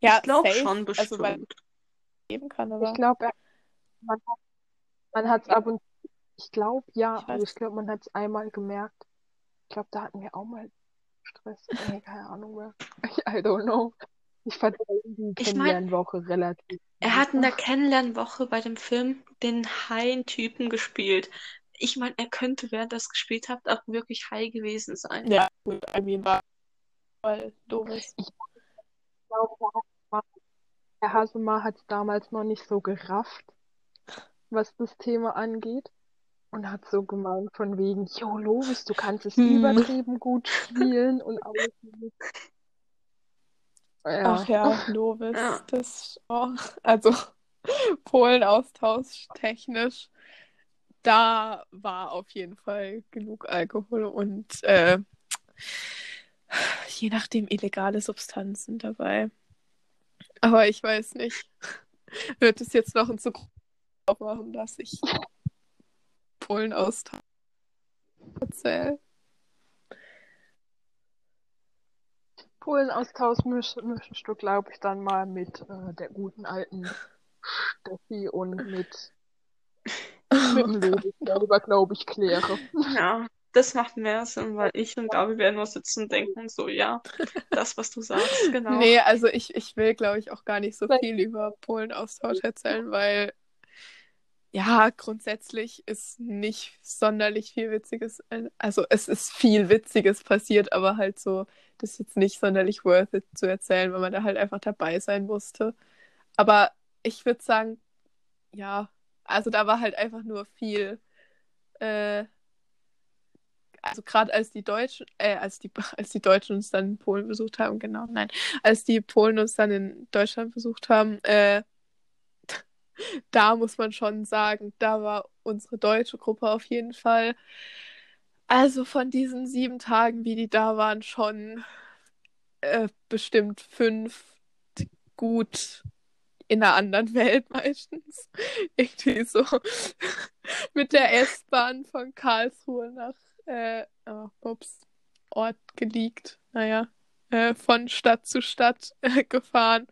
Ja, ich glaube schon also weil bestimmt. geben kann, ich aber glaube, man hat man hat's ab und ich glaube, ja, Ich also ich glaube, man hat es einmal gemerkt. Ich glaube, da hatten wir auch mal Stress. Nee, keine Ahnung mehr. I don't know. Ich fand die Ich mein- Kennenlernwoche relativ. Er hat in der Kennenlernwoche bei dem Film den High-Typen gespielt. Ich meine, er könnte, während er es gespielt hat, auch wirklich high gewesen sein. ja, gut, I mean, war weil Lovis. Ich glaube, der Hasemar hat es damals noch nicht so gerafft, was das Thema angeht. Und hat so gemeint von wegen, Jo, Lovis, du kannst es Hm. übertrieben gut spielen und alles. Ja. Ach ja, Lovis, Ja. das, oh, also Polen-Austausch technisch, da war auf jeden Fall genug Alkohol und äh, je nachdem illegale Substanzen dabei. Aber ich weiß nicht, wird es jetzt noch in Zukunft aufmachen, dass ich Polen-Austausch erzähle? Polen-Austausch mischst du, glaube ich, dann mal mit äh, der guten alten Steffi und mit, mit dem Lovis selber, glaube ich, kläre. Ja, das macht mehr Sinn, weil ich und Gabi werden nur sitzen und denken so, ja, das, was du sagst, genau. Nee, also ich, ich will, glaube ich, auch gar nicht so viel über Polen-Austausch erzählen, weil ja, grundsätzlich ist nicht sonderlich viel Witziges. Also es ist viel Witziges passiert, aber halt so, das ist jetzt nicht sonderlich worth it zu erzählen, weil man da halt einfach dabei sein musste. Aber ich würde sagen, ja, also da war halt einfach nur viel. Äh, also gerade als die Deutschen, äh, als die, als die Deutschen uns dann in Polen besucht haben, genau, nein, als die Polen uns dann in Deutschland besucht haben, äh, da muss man schon sagen, da war unsere deutsche Gruppe auf jeden Fall. Also von diesen sieben Tagen, wie die da waren, schon äh, bestimmt fünf gut in einer anderen Welt meistens. Irgendwie so mit der S-Bahn von Karlsruhe nach äh, oh, ups, Ort geleakt. Naja, äh, von Stadt zu Stadt äh, gefahren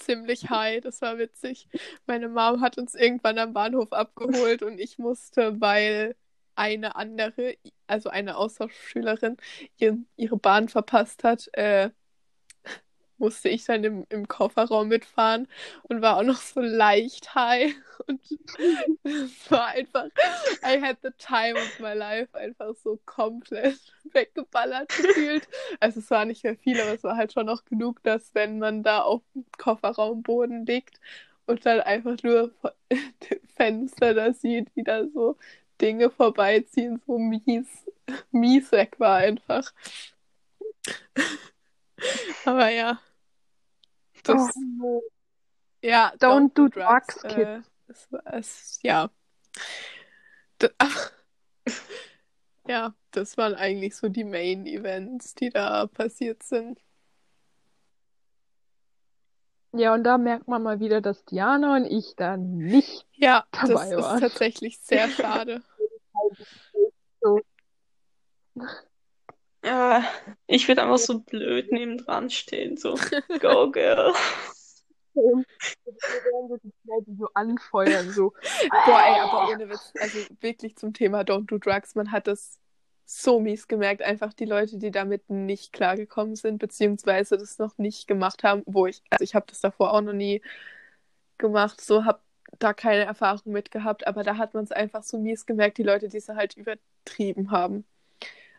ziemlich high. Das war witzig. Meine Mom hat uns irgendwann am Bahnhof abgeholt und ich musste, weil eine andere, also eine Austauschschülerin, ihre Bahn verpasst hat, äh, musste ich dann im, im Kofferraum mitfahren und war auch noch so leicht high. Und es war einfach, I had the time of my life, einfach so komplett weggeballert gefühlt. Also es war nicht mehr viel, aber es war halt schon noch genug, dass wenn man da auf dem Kofferraumboden liegt und dann einfach nur Fenster da sieht, wie da so Dinge vorbeiziehen, so mies, mies weg war einfach. Aber ja. Das, oh, Ja, don't, don't do drugs, drugs äh, Kid. Es, es, ja. D ja, das waren eigentlich so die Main Events, die da passiert sind. Ja, und da merkt man mal wieder, dass Diana und ich da nicht ja, dabei waren. Ja, das ist tatsächlich sehr schade. Ja, ich würde einfach so blöd nebendran stehen, so, go girl. so anfeuern, so. Boah, ey, aber ohne Witz, also wirklich zum Thema Don't Do Drugs, man hat das so mies gemerkt, einfach die Leute, die damit nicht klargekommen sind, beziehungsweise das noch nicht gemacht haben, wo ich, also ich habe das davor auch noch nie gemacht, so habe da keine Erfahrung mit gehabt, aber da hat man es einfach so mies gemerkt, die Leute, die es halt übertrieben haben.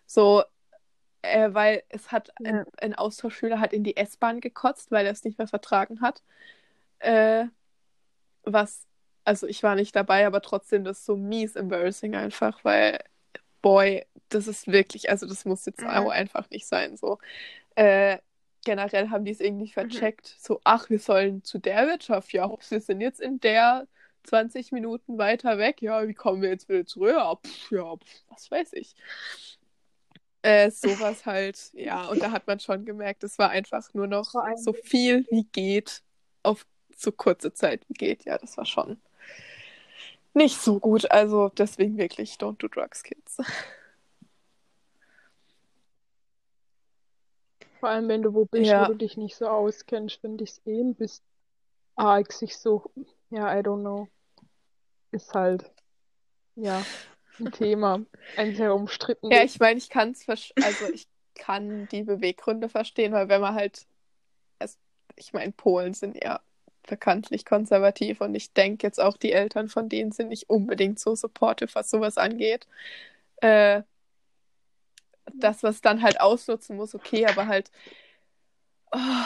So, äh, weil es hat ja. ein, ein, Austauschschüler hat in die S-Bahn gekotzt, weil er es nicht mehr vertragen hat. Äh, was, also ich war nicht dabei, aber trotzdem das ist so mies embarrassing einfach, weil, boy, das ist wirklich, also das muss jetzt mhm. auch einfach nicht sein. So. Äh, generell haben die es irgendwie mhm. vercheckt. Mhm. So, ach, wir sollen zu der Wirtschaft. Ja, wir sind jetzt in der 20 Minuten weiter weg. Ja, wie kommen wir jetzt wieder zurück? Ja, pff, ja pff, was weiß ich. Äh, sowas halt, ja, und da hat man schon gemerkt, es war einfach nur noch so viel wie geht, auf so kurze Zeit wie geht. Ja, das war schon nicht so gut. Also deswegen wirklich, don't do drugs, kids. Vor allem, wenn du wo bist, ja. wo du dich nicht so auskennst, finde ich es eh ein bisschen arg, sich so, ja, I don't know. Ist halt, ja ein Thema, ein sehr umstritten. Ja, ich meine, ich kann es also ich kann die Beweggründe verstehen, weil wenn man halt, also, ich meine, Polen sind ja bekanntlich konservativ und ich denke jetzt auch die Eltern von denen sind nicht unbedingt so supportive, was sowas angeht. Äh, das, was dann halt ausnutzen muss, okay, aber halt, oh,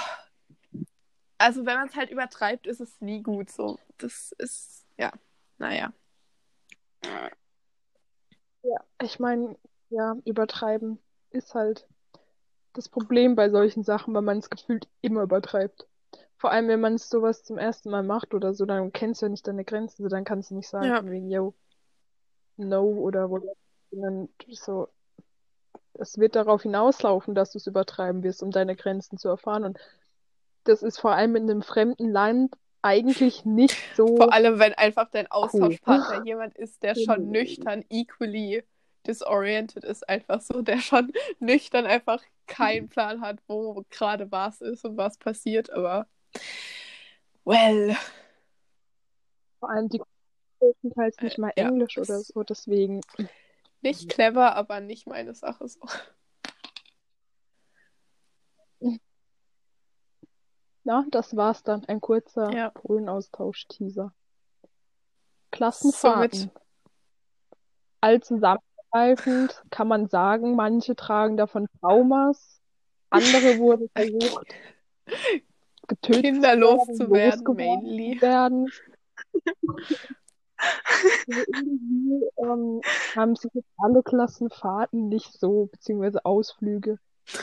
also wenn man es halt übertreibt, ist es nie gut so. Das ist, ja, naja. Ja, ich meine, ja, übertreiben ist halt das Problem bei solchen Sachen, weil man es gefühlt immer übertreibt. Vor allem, wenn man sowas zum ersten Mal macht oder so, dann kennst du ja nicht deine Grenzen, so, dann kannst du nicht sagen, ja. wegen, yo, no oder wo. Sondern so, es wird darauf hinauslaufen, dass du es übertreiben wirst, um deine Grenzen zu erfahren. Und das ist vor allem in einem fremden Land eigentlich nicht so. Vor allem, wenn einfach dein Austauschpartner cool. jemand ist, der schon nüchtern equally disoriented ist, einfach so, der schon nüchtern einfach keinen Plan hat, wo gerade was ist und was passiert, aber well. Vor allem die teils nicht mal Englisch ja, oder so, deswegen. Nicht clever, aber nicht meine Sache so. Na, das war's dann. Ein kurzer Ja. Polenaustausch-Teaser. Klassenfahrten. Somit- Allzusammengreifend kann man sagen, manche tragen davon Traumas, andere wurden versucht, getötet Kinderlos zu zu werden, werden, mainly. werden. Also irgendwie ähm, haben sich jetzt alle Klassenfahrten nicht so, beziehungsweise Ausflüge,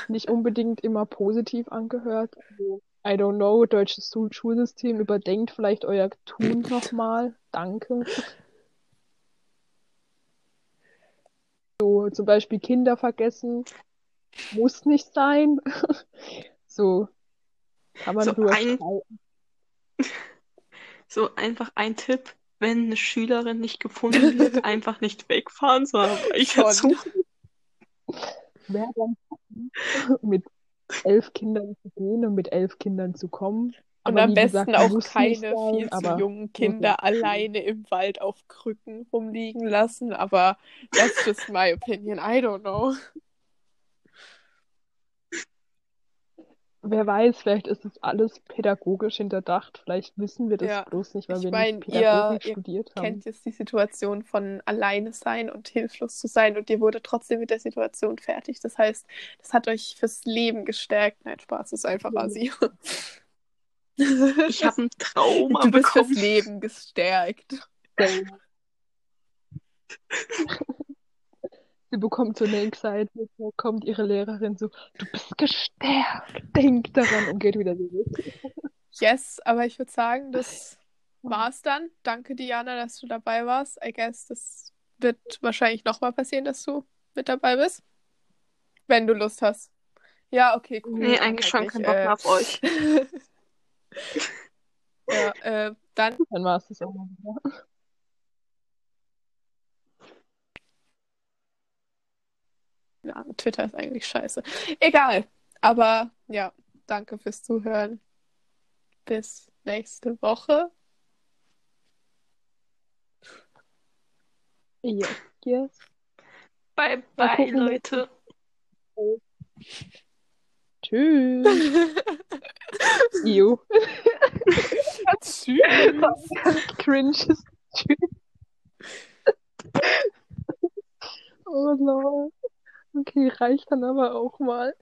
nicht unbedingt immer positiv angehört. Also, I don't know, deutsches Schul- Schulsystem, überdenkt vielleicht euer Tun nochmal. Danke. So, zum Beispiel Kinder vergessen, muss nicht sein. So, kann man So drüber ein-. So einfach ein Tipp, wenn eine Schülerin nicht gefunden wird, einfach nicht wegfahren, sondern Schon. suchen. Wäre dann mit elf Kindern zu gehen und mit elf Kindern zu kommen. Und Aber am besten gesagt, auch keine sein, viel zu jungen Kinder alleine im Wald auf Krücken rumliegen lassen. Aber that's just my opinion. I don't know. Wer weiß, vielleicht ist es alles pädagogisch hinterdacht. Vielleicht wissen wir das Ja. bloß nicht, weil Ich wir mein, nicht ihr- Pädagogik ihr studiert haben. Kennt jetzt die Situation von alleine sein und hilflos zu sein und ihr wurde trotzdem mit der Situation fertig. Das heißt, das hat euch fürs Leben gestärkt. Nein, Spaß, ist einfach Asi. Ich habe ein Trauma Du bist fürs bekommen. Leben gestärkt. Sie bekommt so eine Anxiety, da kommt ihre Lehrerin so, du bist gestärkt, denk daran und geht wieder zurück. Yes, aber ich würde sagen, das war's dann. Danke, Diana, dass du dabei warst. I guess, das wird wahrscheinlich nochmal passieren, dass du mit dabei bist. Wenn du Lust hast. Ja, okay, cool. Nee, eigentlich schon keinen nicht, Bock äh, mehr auf euch. ja, äh, dann Dann war es das auch mal wieder. Ja, Twitter ist eigentlich scheiße. Egal. Aber ja, danke fürs Zuhören. Bis nächste Woche. Yes, yes. Bye, bye. Leute. Tschüss. Ew. Tschüss. Cringes Tschüss. Oh Lord. Okay, reicht dann aber auch mal.